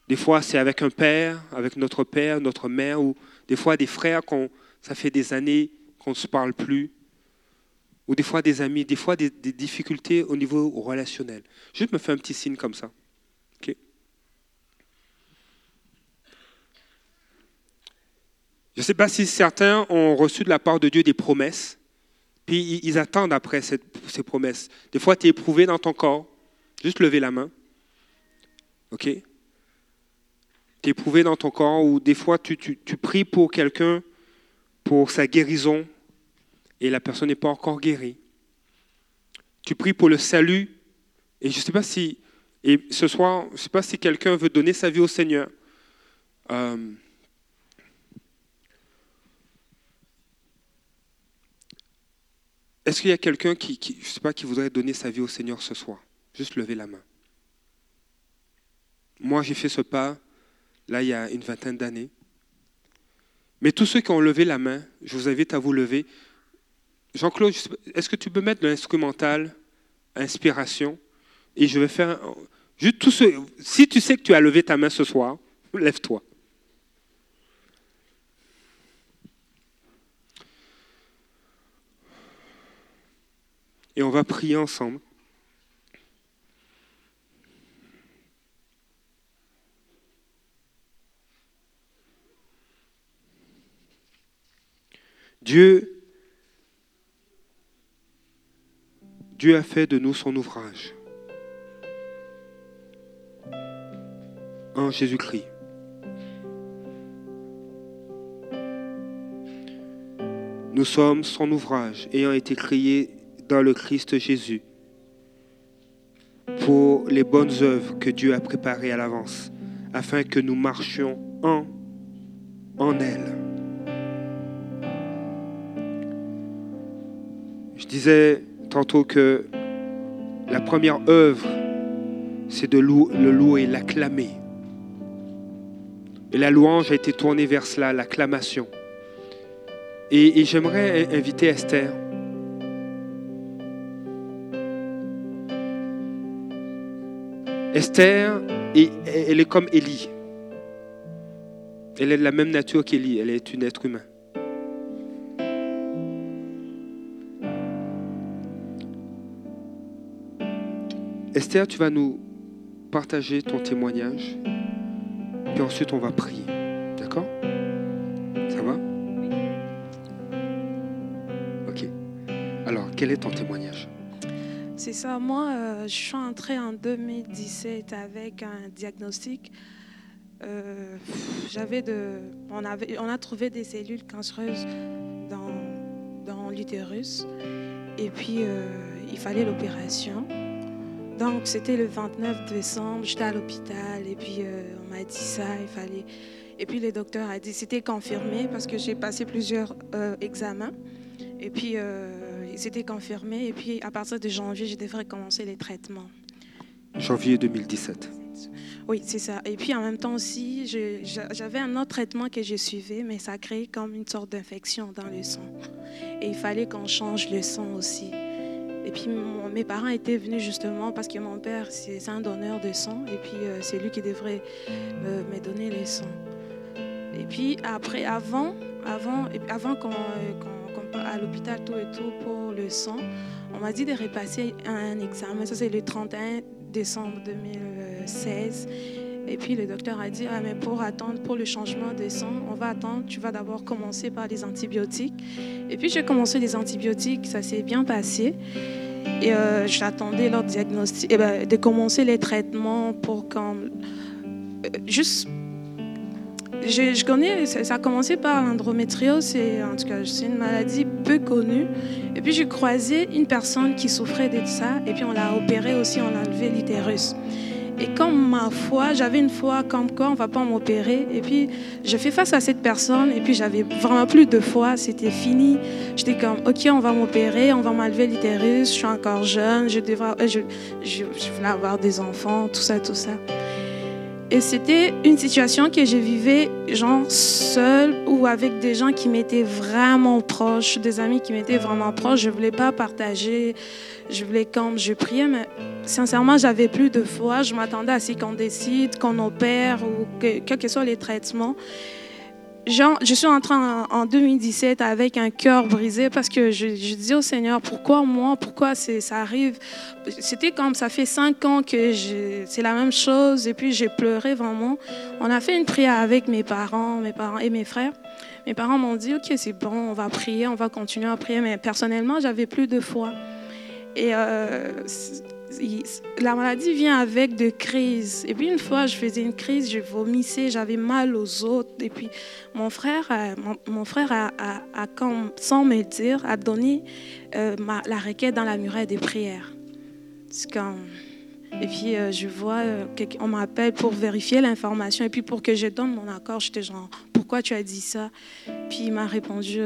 Des fois, c'est avec un père, avec notre père, notre mère, ou des fois des frères, ça fait des années qu'on ne se parle plus, ou des fois des amis, des fois des, des difficultés au niveau relationnel. Juste me fais un petit signe comme ça. Je ne sais pas si certains ont reçu de la part de Dieu des promesses, puis ils attendent après ces promesses. Des fois, tu es éprouvé dans ton corps. Juste lever la main. OK? Tu es éprouvé dans ton corps, ou des fois, tu, pries pour quelqu'un, pour sa guérison, et la personne n'est pas encore guérie. Tu pries pour le salut, et je ne sais pas si, et ce soir, je ne sais pas si quelqu'un veut donner sa vie au Seigneur. Euh, Est-ce qu'il y a quelqu'un qui, je sais pas, qui voudrait donner sa vie au Seigneur ce soir? Juste lever la main. Moi, j'ai fait ce pas, là, il y a une vingtaine d'années. Mais tous ceux qui ont levé la main, je vous invite à vous lever. Jean-Claude, est-ce que tu peux mettre l'instrumental inspiration? Et je vais faire. Juste tous ceux, si tu sais que tu as levé ta main ce soir, lève-toi. Et on va prier ensemble. Dieu, Dieu a fait de nous son ouvrage. en Jésus-Christ. Nous sommes son ouvrage, ayant été créés dans le Christ Jésus pour les bonnes œuvres que Dieu a préparées à l'avance, afin que nous marchions en, en elle. Je disais tantôt que la première œuvre, c'est de le louer, l'acclamer. Et la louange a été tournée vers cela, l'acclamation. Et j'aimerais inviter Esther. Esther, elle est comme Élie. Elle est de la même nature qu'Élie. Elle est une être humain. Esther, tu vas nous partager ton témoignage. Et ensuite, on va prier. D'accord? Ça va? Ok. Alors, quel est ton témoignage? C'est ça. Moi, euh, je suis entrée en 2017 avec un diagnostic. Euh, j'avais de, on, avait, on a trouvé des cellules cancéreuses dans, dans l'utérus. Et puis, euh, il fallait l'opération. Donc, c'était le 29 décembre, j'étais à l'hôpital et puis on m'a dit ça, il fallait. Et puis le docteur a dit, c'était confirmé parce que j'ai passé plusieurs examens. Et puis, c'était confirmé. Et puis, à partir de janvier, je devrais commencer les traitements. Janvier 2017. Oui, c'est ça. Et puis, en même temps aussi, j'avais un autre traitement que je suivais, mais ça créait comme une sorte d'infection dans le sang. Et il fallait qu'on change le sang aussi. Et puis mes parents étaient venus justement parce que mon père, c'est un donneur de sang. Et puis euh, c'est lui qui devrait euh, me donner les sangs. Et puis après, avant, avant, avant qu'on euh, à l'hôpital tout et tout pour le sang, on m'a dit de repasser un examen. Ça, c'est le 31 décembre 2016. Et puis le docteur a dit, ah, mais pour attendre, pour le changement de sang, on va attendre, tu vas d'abord commencer par les antibiotiques. Et puis j'ai commencé les antibiotiques, ça s'est bien passé. Et euh, j'attendais leur diagnostic, eh ben, de commencer les traitements pour quand... Euh, juste... Je, connais, ça, a commencé par l'endométriose, c'est en tout cas c'est une maladie peu connue. Et puis j'ai croisé une personne qui souffrait de ça, et puis on l'a opéré aussi, on a enlevé l'utérus. Et comme ma foi, j'avais une foi comme quoi on va pas m'opérer. Et puis, je fais face à cette personne. Et puis, j'avais vraiment plus de foi. C'était fini. J'étais comme, OK, on va m'opérer, on va m'enlever l'utérus. Je suis encore jeune. Je, devrais, euh, je, je, je avoir des enfants, tout ça, tout ça. Et c'était une situation que je vivais, genre, seule ou avec des gens qui m'étaient vraiment proches, des amis qui m'étaient vraiment proches. Je voulais pas partager. Je voulais, comme je priais, mais sincèrement, j'avais plus de foi. Je m'attendais à ce qu'on décide, qu'on opère ou que, quels que soient les traitements. Genre, je suis entrée en, en 2017 avec un cœur brisé parce que je, je au Seigneur, pourquoi moi, pourquoi ça arrive? C'était comme ça fait cinq ans que c'est la même chose et puis j'ai pleuré vraiment. On a fait une prière avec mes parents, mes parents et mes frères. Mes parents m'ont dit, ok, c'est bon, on va prier, on va continuer à prier, mais personnellement, j'avais plus de foi. Et euh, la maladie vient avec de crises. Et puis une fois, je faisais une crise, je vomissais, j'avais mal aux autres. Et puis mon frère, mon, frère a, sans me dire, a donné euh, la requête dans la muraille des prières. Et puis euh, je vois, on m'appelle pour vérifier l'information. Et puis pour que je donne mon accord, j'étais genre, pourquoi tu as dit ça? Puis il m'a répondu,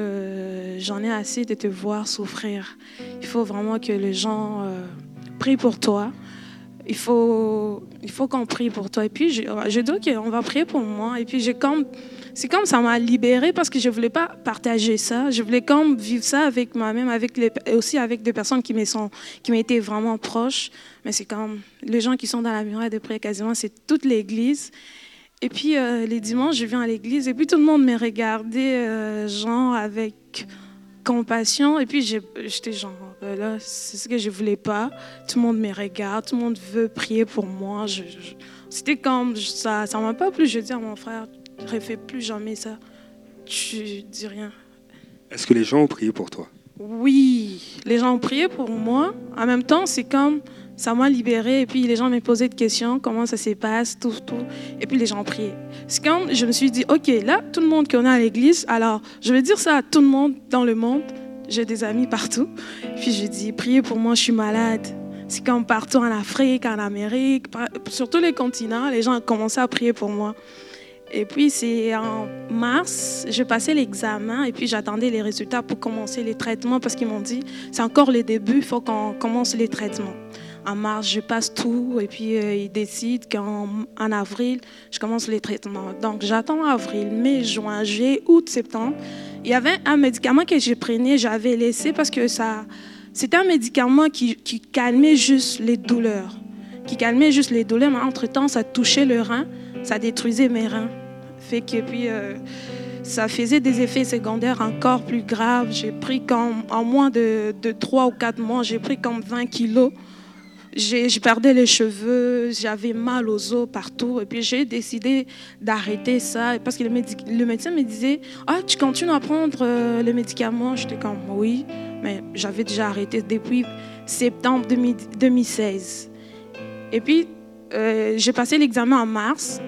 j'en ai assez de te voir souffrir. Il faut vraiment que les gens prient pour toi. Il faut, il faut qu'on prie pour toi. Et puis, je, je dis, on va prier pour moi. Et puis, c'est comme ça m'a libérée parce que je voulais pas partager ça. Je voulais comme vivre ça avec moi-même, avec aussi avec des personnes qui m'étaient vraiment proches. Mais c'est comme les gens qui sont dans la muraille de prière quasiment, c'est toute l'église. Et puis, euh, les dimanches, je viens à l'église et puis tout le monde me regardait, euh, genre, avec compassion. Et puis, j'étais genre, ben là, c'est ce que je voulais pas. Tout le monde me regarde, tout le monde veut prier pour moi. C'était comme ça, ça m'a pas plu. Je dis à mon frère, ne refais plus jamais ça. Tu dis rien. Est-ce que les gens ont prié pour toi? Oui, les gens ont prié pour moi. En même temps, c'est comme, ça m'a libérée. Et puis les gens me posaient des questions, comment ça se passe, tout, tout. Et puis les gens priaient. C'est quand je me suis dit, OK, là, tout le monde qu'on a à l'église, alors je vais dire ça à tout le monde dans le monde. J'ai des amis partout. Puis je dis, priez pour moi, je suis malade. C'est comme partout en Afrique, en Amérique, sur tous les continents, les gens ont commencé à prier pour moi. Et puis, c'est en mars, j'ai passé l'examen et puis j'attendais les résultats pour commencer les traitements parce qu'ils m'ont dit, c'est encore le début, il faut qu'on commence les traitements. En mars, je passe tout et puis euh, ils décident qu'en en avril, je commence les traitements. Donc, j'attends avril, mai, juin, juillet, août, septembre. Il y avait un médicament que j'ai prenais, j'avais laissé parce que ça, c'était un médicament qui, qui calmait juste les douleurs. Qui calmait juste les douleurs, mais entre-temps, ça touchait le rein, ça détruisait mes reins fait que puis euh, ça faisait des effets secondaires encore plus graves. J'ai pris comme, en moins de, de 3 ou 4 mois, j'ai pris comme 20 kilos. Je perdais les cheveux, j'avais mal aux os partout. Et puis j'ai décidé d'arrêter ça parce que le, le, médecin me disait Ah, tu continues à prendre euh, le médicament J'étais comme Oui, mais j'avais déjà arrêté depuis septembre 2016. Et puis euh, j'ai passé l'examen en mars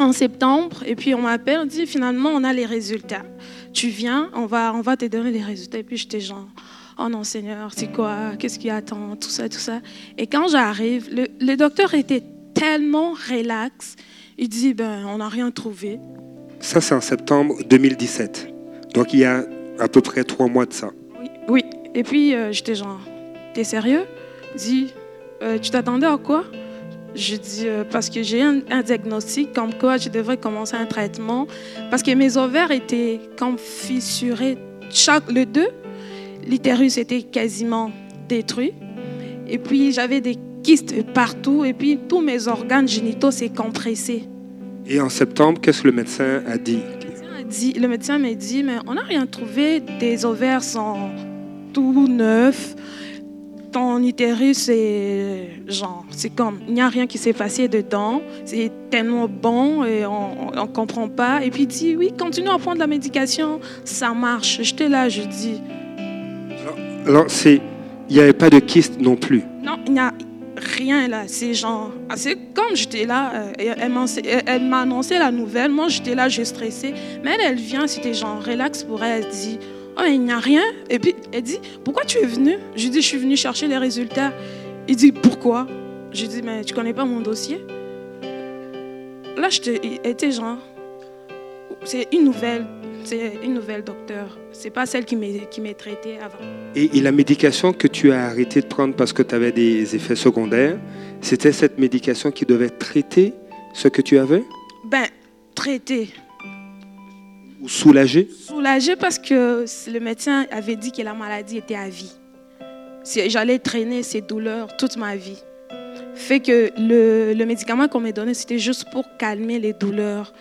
en septembre et puis on m'appelle, on dit finalement on a les résultats. Tu viens, on va, on va te donner les résultats. Et puis j'étais genre, oh non Seigneur, c'est quoi? Qu'est-ce qui attend? Tout ça, tout ça. Et quand j'arrive, le, le, docteur était tellement relax. Il dit, ben on n'a rien trouvé. Ça c'est en septembre 2017. Donc il y a à peu près trois mois de ça. Oui, oui. Et puis euh, j'étais genre, t'es sérieux? Il dit, euh, tu t'attendais à quoi? Je dis euh, parce que j'ai un, un, diagnostic comme quoi je devrais commencer un traitement parce que mes ovaires étaient comme fissurés. Chaque, le deux, l'utérus était quasiment détruit. Et puis j'avais des kystes partout et puis tous mes organes génitaux s'est compressé. Et en septembre, qu'est-ce que le médecin a dit? Le médecin m'a dit, mais on n'a rien trouvé, des ovaires sont tout neufs ton utérus, c'est genre, c'est comme, il n'y a rien qui s'est passé dedans, c'est tellement bon et on ne comprend pas. Et puis il dit, oui, continue à prendre la médication, ça marche. J'étais là, je dis. Alors, il n'y avait pas de kyste non plus. Non, il n'y a rien là. C'est genre, c'est comme j'étais là, euh, elle m'a annoncé la nouvelle, moi j'étais là, j'ai stressé. Mais elle, vient, c'était genre relax pour elle, elle dit, Oh, il n'y a rien. Et puis, elle dit, pourquoi tu es venu Je dis, je suis venu chercher les résultats. Il dit, pourquoi? Je dis, mais tu connais pas mon dossier? Là, j'étais genre, c'est une nouvelle, c'est une nouvelle docteur. C'est pas celle qui m'est traitée avant. Et, et, la médication que tu as arrêté de prendre parce que tu avais des effets secondaires, c'était cette médication qui devait traiter ce que tu avais? Ben, traiter. Ou soulagé Soulagé parce que le médecin avait dit que la maladie était à vie. J'allais traîner ces douleurs toute ma vie. Fait que le, le médicament qu'on m'a donné, c'était juste pour calmer les douleurs.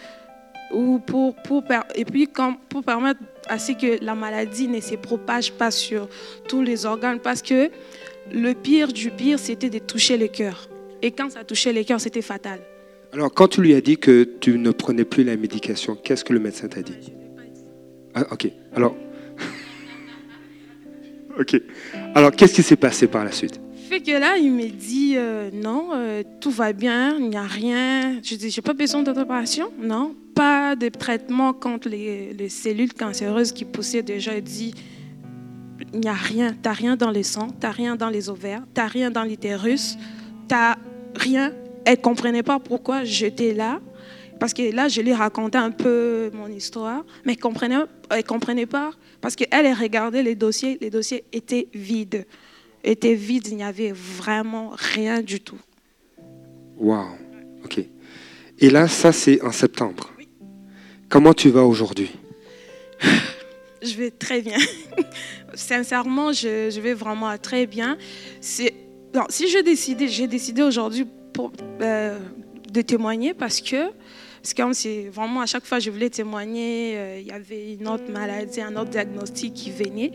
Ou pour, pour, et puis comme, pour permettre à ce que la maladie ne se propage pas sur tous les organes. Parce que le pire du pire, c'était de toucher le cœur. Et quand ça touchait le cœur, c'était fatal. Alors, quand tu lui as dit que tu ne prenais plus la médication, qu'est-ce que le médecin t'a dit? Ah, Ok. Alors, ok. Alors, qu'est-ce qui s'est passé par la suite? Fait que là, il me dit euh, non, euh, tout va bien, il n'y a rien. Je dis, j'ai pas besoin d'opération, non, pas de traitement contre les, les, cellules cancéreuses qui poussaient déjà. Il dit, il n'y a rien, t'as rien dans les sangs, t'as rien dans les ovaires, t'as rien dans l'utérus, t'as rien elle ne comprenait pas pourquoi j'étais là. Parce que là, je lui racontais un peu mon histoire, mais elle ne comprenait, pas parce qu'elle elle regardait les dossiers, les dossiers étaient vides. Étaient vides, il n'y avait vraiment rien du tout. Waouh, ok. Et là, ça, c'est en septembre. Comment tu vas aujourd'hui Je vais très bien. Sincèrement, je, vais vraiment très bien. Si j'ai décidé, j'ai décidé aujourd'hui euh, de témoigner parce que c'est comme si vraiment à chaque fois je voulais témoigner, euh, il y avait une autre maladie, un autre diagnostic qui venait.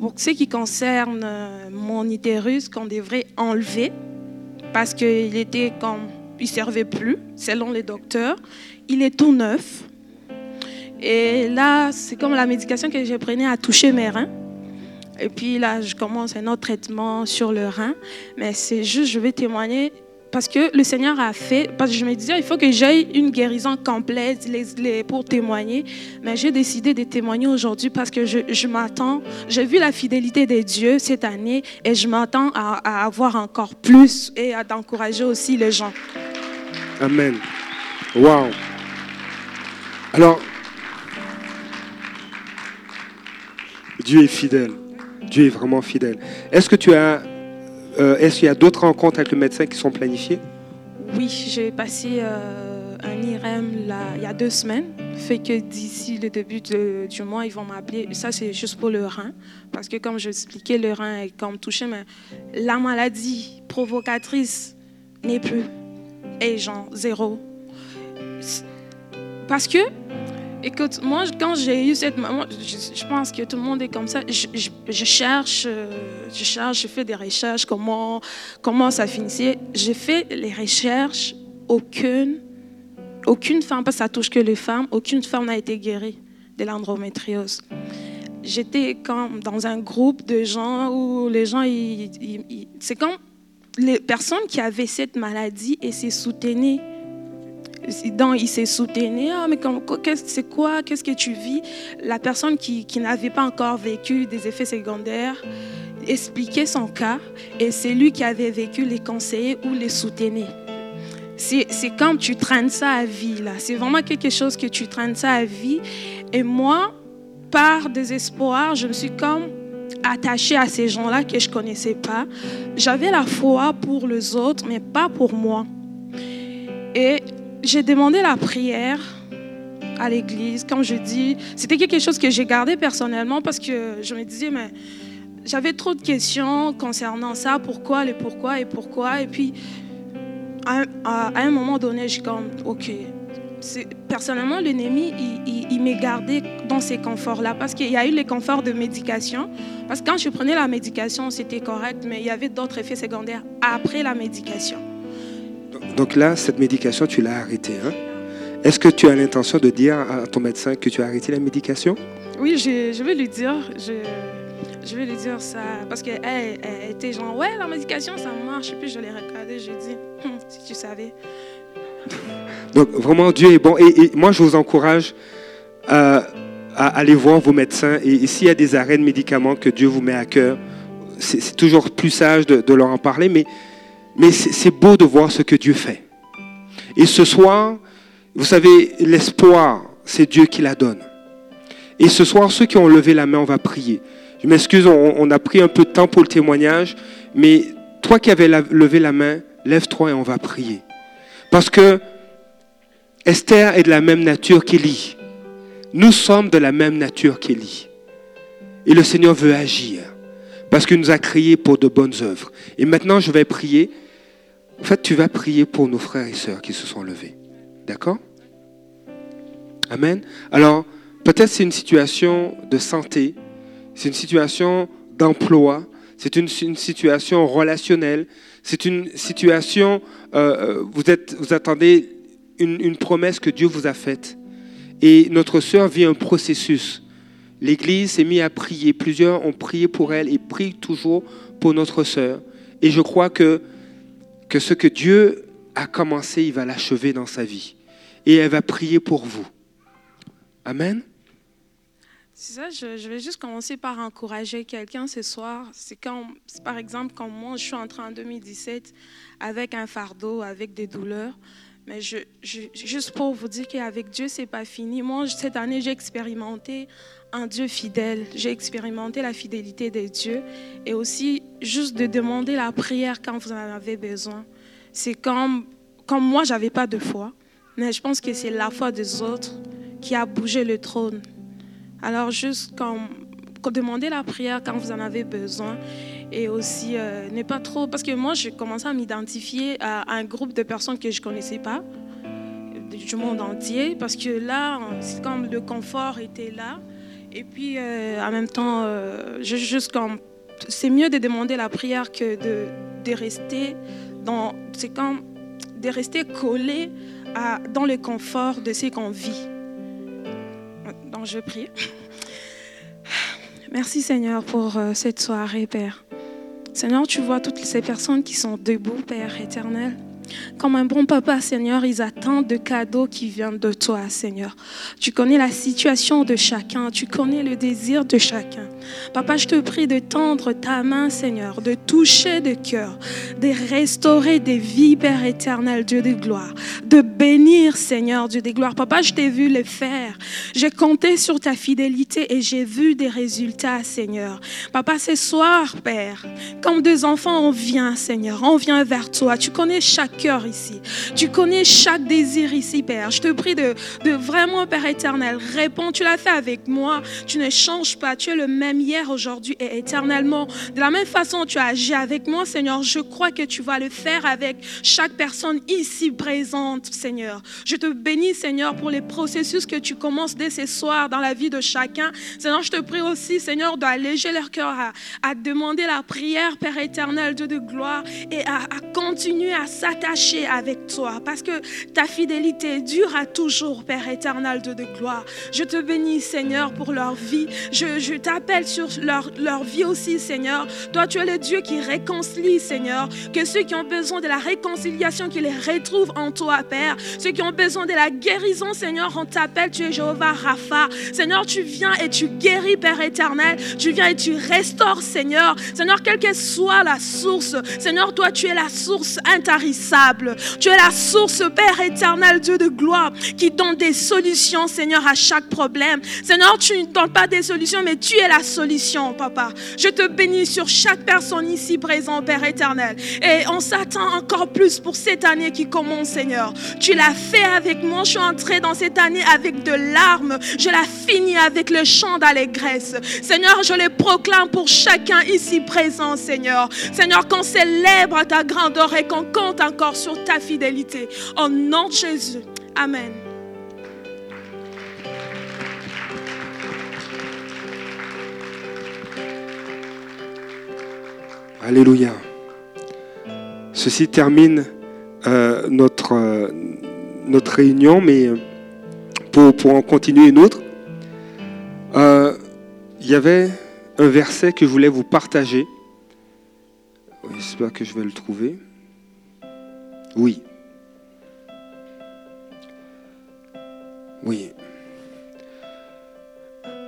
Pour ce qui concerne euh, mon utérus, qu'on devrait enlever parce qu'il était comme, il servait plus, selon les docteurs. Il est tout neuf. Et là, c'est comme la médication que j'ai prenée a touché mes reins. Et puis là, je commence un autre traitement sur le rein. Mais c'est juste, je vais témoigner parce que le Seigneur a fait, parce que je me disais, il faut que j'aille une guérison complète pour témoigner. Mais j'ai décidé de témoigner aujourd'hui parce que je, m'attends, j'ai vu la fidélité de Dieu cette année et je m'attends à, avoir encore plus et à encourager aussi les gens. Amen. Wow. Alors, Dieu est fidèle. Dieu est vraiment fidèle. Est-ce que tu as euh, est-ce qu'il y a d'autres rencontres avec le médecin qui sont planifiées? Oui, j'ai passé euh, un IRM là, il y a deux semaines. Fait que d'ici le début du mois, ils vont m'appeler. Ça, c'est juste pour le rein. Parce que comme je expliquais, le rein est comme touché, mais la maladie provocatrice n'est plus. Et genre zéro. Parce que Écoute, moi, quand j'ai eu cette je, pense que tout le monde est comme ça. Je, cherche, euh, je cherche, je fais des recherches, comment, comment ça finissait. J'ai fait les recherches, aucune, aucune femme, parce que ça touche que les femmes, aucune femme n'a été guérie de l'endométriose. J'étais comme dans un groupe de gens où les gens, c'est comme les personnes qui avaient cette maladie et se soutenaient donc, il s'est soutenu. Ah, mais c'est quoi? Qu'est-ce que tu vis? La personne qui, qui n'avait pas encore vécu des effets secondaires expliquait son cas et c'est lui qui avait vécu les conseillers ou les soutenait. C'est comme tu traînes ça à vie, là. C'est vraiment quelque chose que tu traînes ça à vie. Et moi, par désespoir, je me suis comme attachée à ces gens-là que je ne connaissais pas. J'avais la foi pour les autres, mais pas pour moi. Et j'ai demandé la prière à l'église. Comme je dis, c'était quelque chose que j'ai gardé personnellement parce que je me disais, mais j'avais trop de questions concernant ça, pourquoi, le pourquoi et pourquoi. Et puis, à, un moment donné, j'ai comme, OK. Personnellement, l'ennemi, il, il, m'est gardé dans ces conforts-là parce qu'il y a eu les conforts de médication. Parce que quand je prenais la médication, c'était correct, mais il y avait d'autres effets secondaires après la médication. Donc là, cette médication, tu l'as arrêtée. Hein? Est-ce que tu as l'intention de dire à ton médecin que tu as arrêté la médication? Oui, je, vais lui dire. Je, vais lui dire ça. Parce qu'elle elle était genre, ouais, la médication, ça marche. Et puis je l'ai regardé, j'ai dit, hum, si tu savais. Donc vraiment, Dieu est bon. Et, moi, je vous encourage à, aller voir vos médecins. Et, s'il y a des arrêts de médicaments que Dieu vous met à cœur, c'est toujours plus sage de, de leur en parler. Mais mais c'est beau de voir ce que Dieu fait. Et ce soir, vous savez, l'espoir, c'est Dieu qui la donne. Et ce soir, ceux qui ont levé la main, on va prier. Je m'excuse, on, a pris un peu de temps pour le témoignage, mais toi qui avais levé la main, lève-toi et on va prier. Parce que Esther est de la même nature qu'Élie. Nous sommes de la même nature qu'Élie. Et le Seigneur veut agir parce qu'il nous a créés pour de bonnes œuvres. Et maintenant, je vais prier. En fait, tu vas prier pour nos frères et sœurs qui se sont levés. D'accord? Amen. Alors, peut-être c'est une situation de santé, c'est une situation d'emploi, c'est une, situation relationnelle, c'est une situation, euh, euh, vous, êtes, vous attendez une, une promesse que Dieu vous a faite. Et notre sœur vit un processus L'Église s'est mise à prier. Plusieurs ont prié pour elle et prient toujours pour notre sœur. Et je crois que, que ce que Dieu a commencé, il va l'achever dans sa vie. Et elle va prier pour vous. Amen. C'est ça, je, vais juste commencer par encourager quelqu'un ce soir. C'est par exemple, quand moi, je suis entrée en 2017 avec un fardeau, avec des douleurs. Mais je, juste pour vous dire qu'avec Dieu, c'est pas fini. Moi, cette année, j'ai expérimenté un Dieu fidèle. J'ai expérimenté la fidélité de Dieu et aussi juste de demander la prière quand vous en avez besoin. C'est comme, comme moi, j'avais pas de foi, mais je pense que c'est la foi des autres qui a bougé le trône. Alors juste comme, demander la prière quand vous en avez besoin et aussi euh, ne pas trop, parce que moi, j'ai commencé à m'identifier à un groupe de personnes que je connaissais pas du monde entier, parce que là, c'est comme le confort était là. Et puis, euh, en même temps, euh, c'est mieux de demander la prière que de, de rester dans, c'est comme, de rester collé à, dans le confort de ce qu'on vit. Donc, je prie. Merci Seigneur pour euh, cette soirée, Père. Seigneur, tu vois toutes ces personnes qui sont debout, Père éternel. Comme un bon papa, Seigneur, ils attendent de cadeaux qui viennent de toi, Seigneur. Tu connais la situation de chacun, tu connais le désir de chacun. Papa, je te prie de tendre ta main, Seigneur, de toucher de cœur, de restaurer des vies, Père éternel, Dieu de gloire, de bénir, Seigneur, Dieu de gloire. Papa, je t'ai vu le faire. J'ai compté sur ta fidélité et j'ai vu des résultats, Seigneur. Papa, ce soir, Père, comme deux enfants, on vient, Seigneur, on vient vers toi. Tu connais chaque cœur ici. Tu connais chaque désir ici, Père. Je te prie de, de vraiment, Père éternel, réponds. Tu l'as fait avec moi. Tu ne changes pas. Tu es le même hier, aujourd'hui et éternellement. De la même façon, tu as agi avec moi, Seigneur. Je crois que tu vas le faire avec chaque personne ici présente, Seigneur. Je te bénis, Seigneur, pour les processus que tu commences dès ce soir dans la vie de chacun. Seigneur, je te prie aussi, Seigneur, d'alléger leur cœur à, à, demander la prière, Père éternel, Dieu de gloire, et à, à continuer à s'attacher avec toi. Parce que ta fidélité dure toujours, Père éternel, Dieu de gloire. Je te bénis, Seigneur, pour leur vie. Je, je t'appelle sur leur, leur vie aussi, Seigneur. Toi, tu es le Dieu qui réconcilie, Seigneur. Que ceux qui ont besoin de la réconciliation, qu'ils les retrouvent en toi, Père. Ceux qui ont besoin de la guérison, Seigneur, on t'appelle, tu es Jéhovah Rapha. Seigneur, tu viens et tu guéris, Père éternel. Tu viens et tu restaures, Seigneur. Seigneur, quelle que soit la source, Seigneur, toi, tu es la source intarissable. Tu es la source, Père éternel, Dieu de gloire, qui donne des solutions, Seigneur, à chaque problème. Seigneur, tu ne donnes pas des solutions, mais tu es la solution, Papa. Je te bénis sur chaque personne ici présente, Père éternel. Et on s'attend encore plus pour cette année qui commence, Seigneur. Tu l'as fait avec moi. Je suis entrée dans cette année avec de larmes. Je la finis avec le chant d'allégresse. Seigneur, je les proclame pour chacun ici présent, Seigneur. Seigneur, qu'on célèbre ta grandeur et qu'on compte encore sur ta fidélité. Au nom de Jésus. Amen. Alléluia. Ceci termine euh, notre, euh, notre réunion, mais pour, pour, en continuer une autre, euh, il y avait un verset que je voulais vous partager. J'espère que je vais le trouver. Oui. Oui.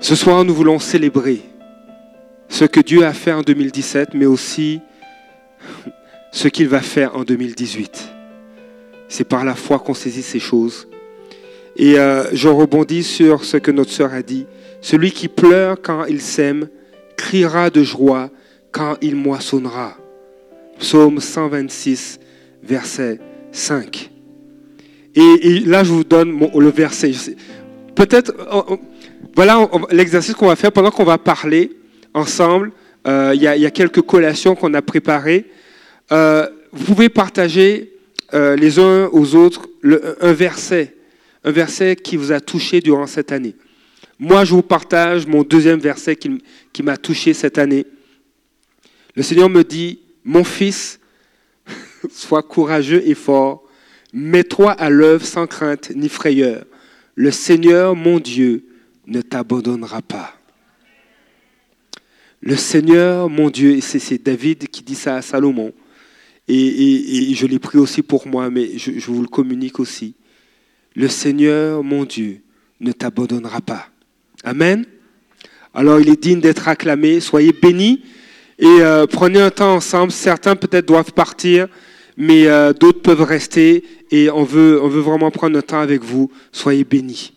Ce soir, nous voulons célébrer ce que Dieu a fait en 2017, mais aussi ce qu'il va faire en 2018. C'est par la foi qu'on saisit ces choses. Et euh, je rebondis sur ce que notre sœur a dit. Celui qui pleure quand il sème, criera de joie quand il moissonnera. Psaume 126, verset 5. Et, là, je vous donne le verset. Peut-être, voilà l'exercice qu'on va faire pendant qu'on va parler ensemble. Euh, il y, a quelques collations qu'on a préparées. Euh, vous pouvez partager euh, les uns aux autres le, un verset, un verset qui vous a touché durant cette année. Moi, je vous partage mon deuxième verset qui, qui m'a touché cette année. Le Seigneur me dit, mon fils, sois courageux et fort, mets-toi à l'œuvre sans crainte ni frayeur. Le Seigneur, mon Dieu, ne t'abandonnera pas. Le Seigneur, mon Dieu, c'est David qui dit ça à Salomon, et, je l'ai pris aussi pour moi, mais je, je, vous le communique aussi. Le Seigneur, mon Dieu, ne t'abandonnera pas. Amen. Alors il est digne d'être acclamé. Soyez bénis et euh, prenez un temps ensemble. Certains peut-être doivent partir, mais euh, d'autres peuvent rester et on veut, on veut vraiment prendre un temps avec vous. Soyez bénis.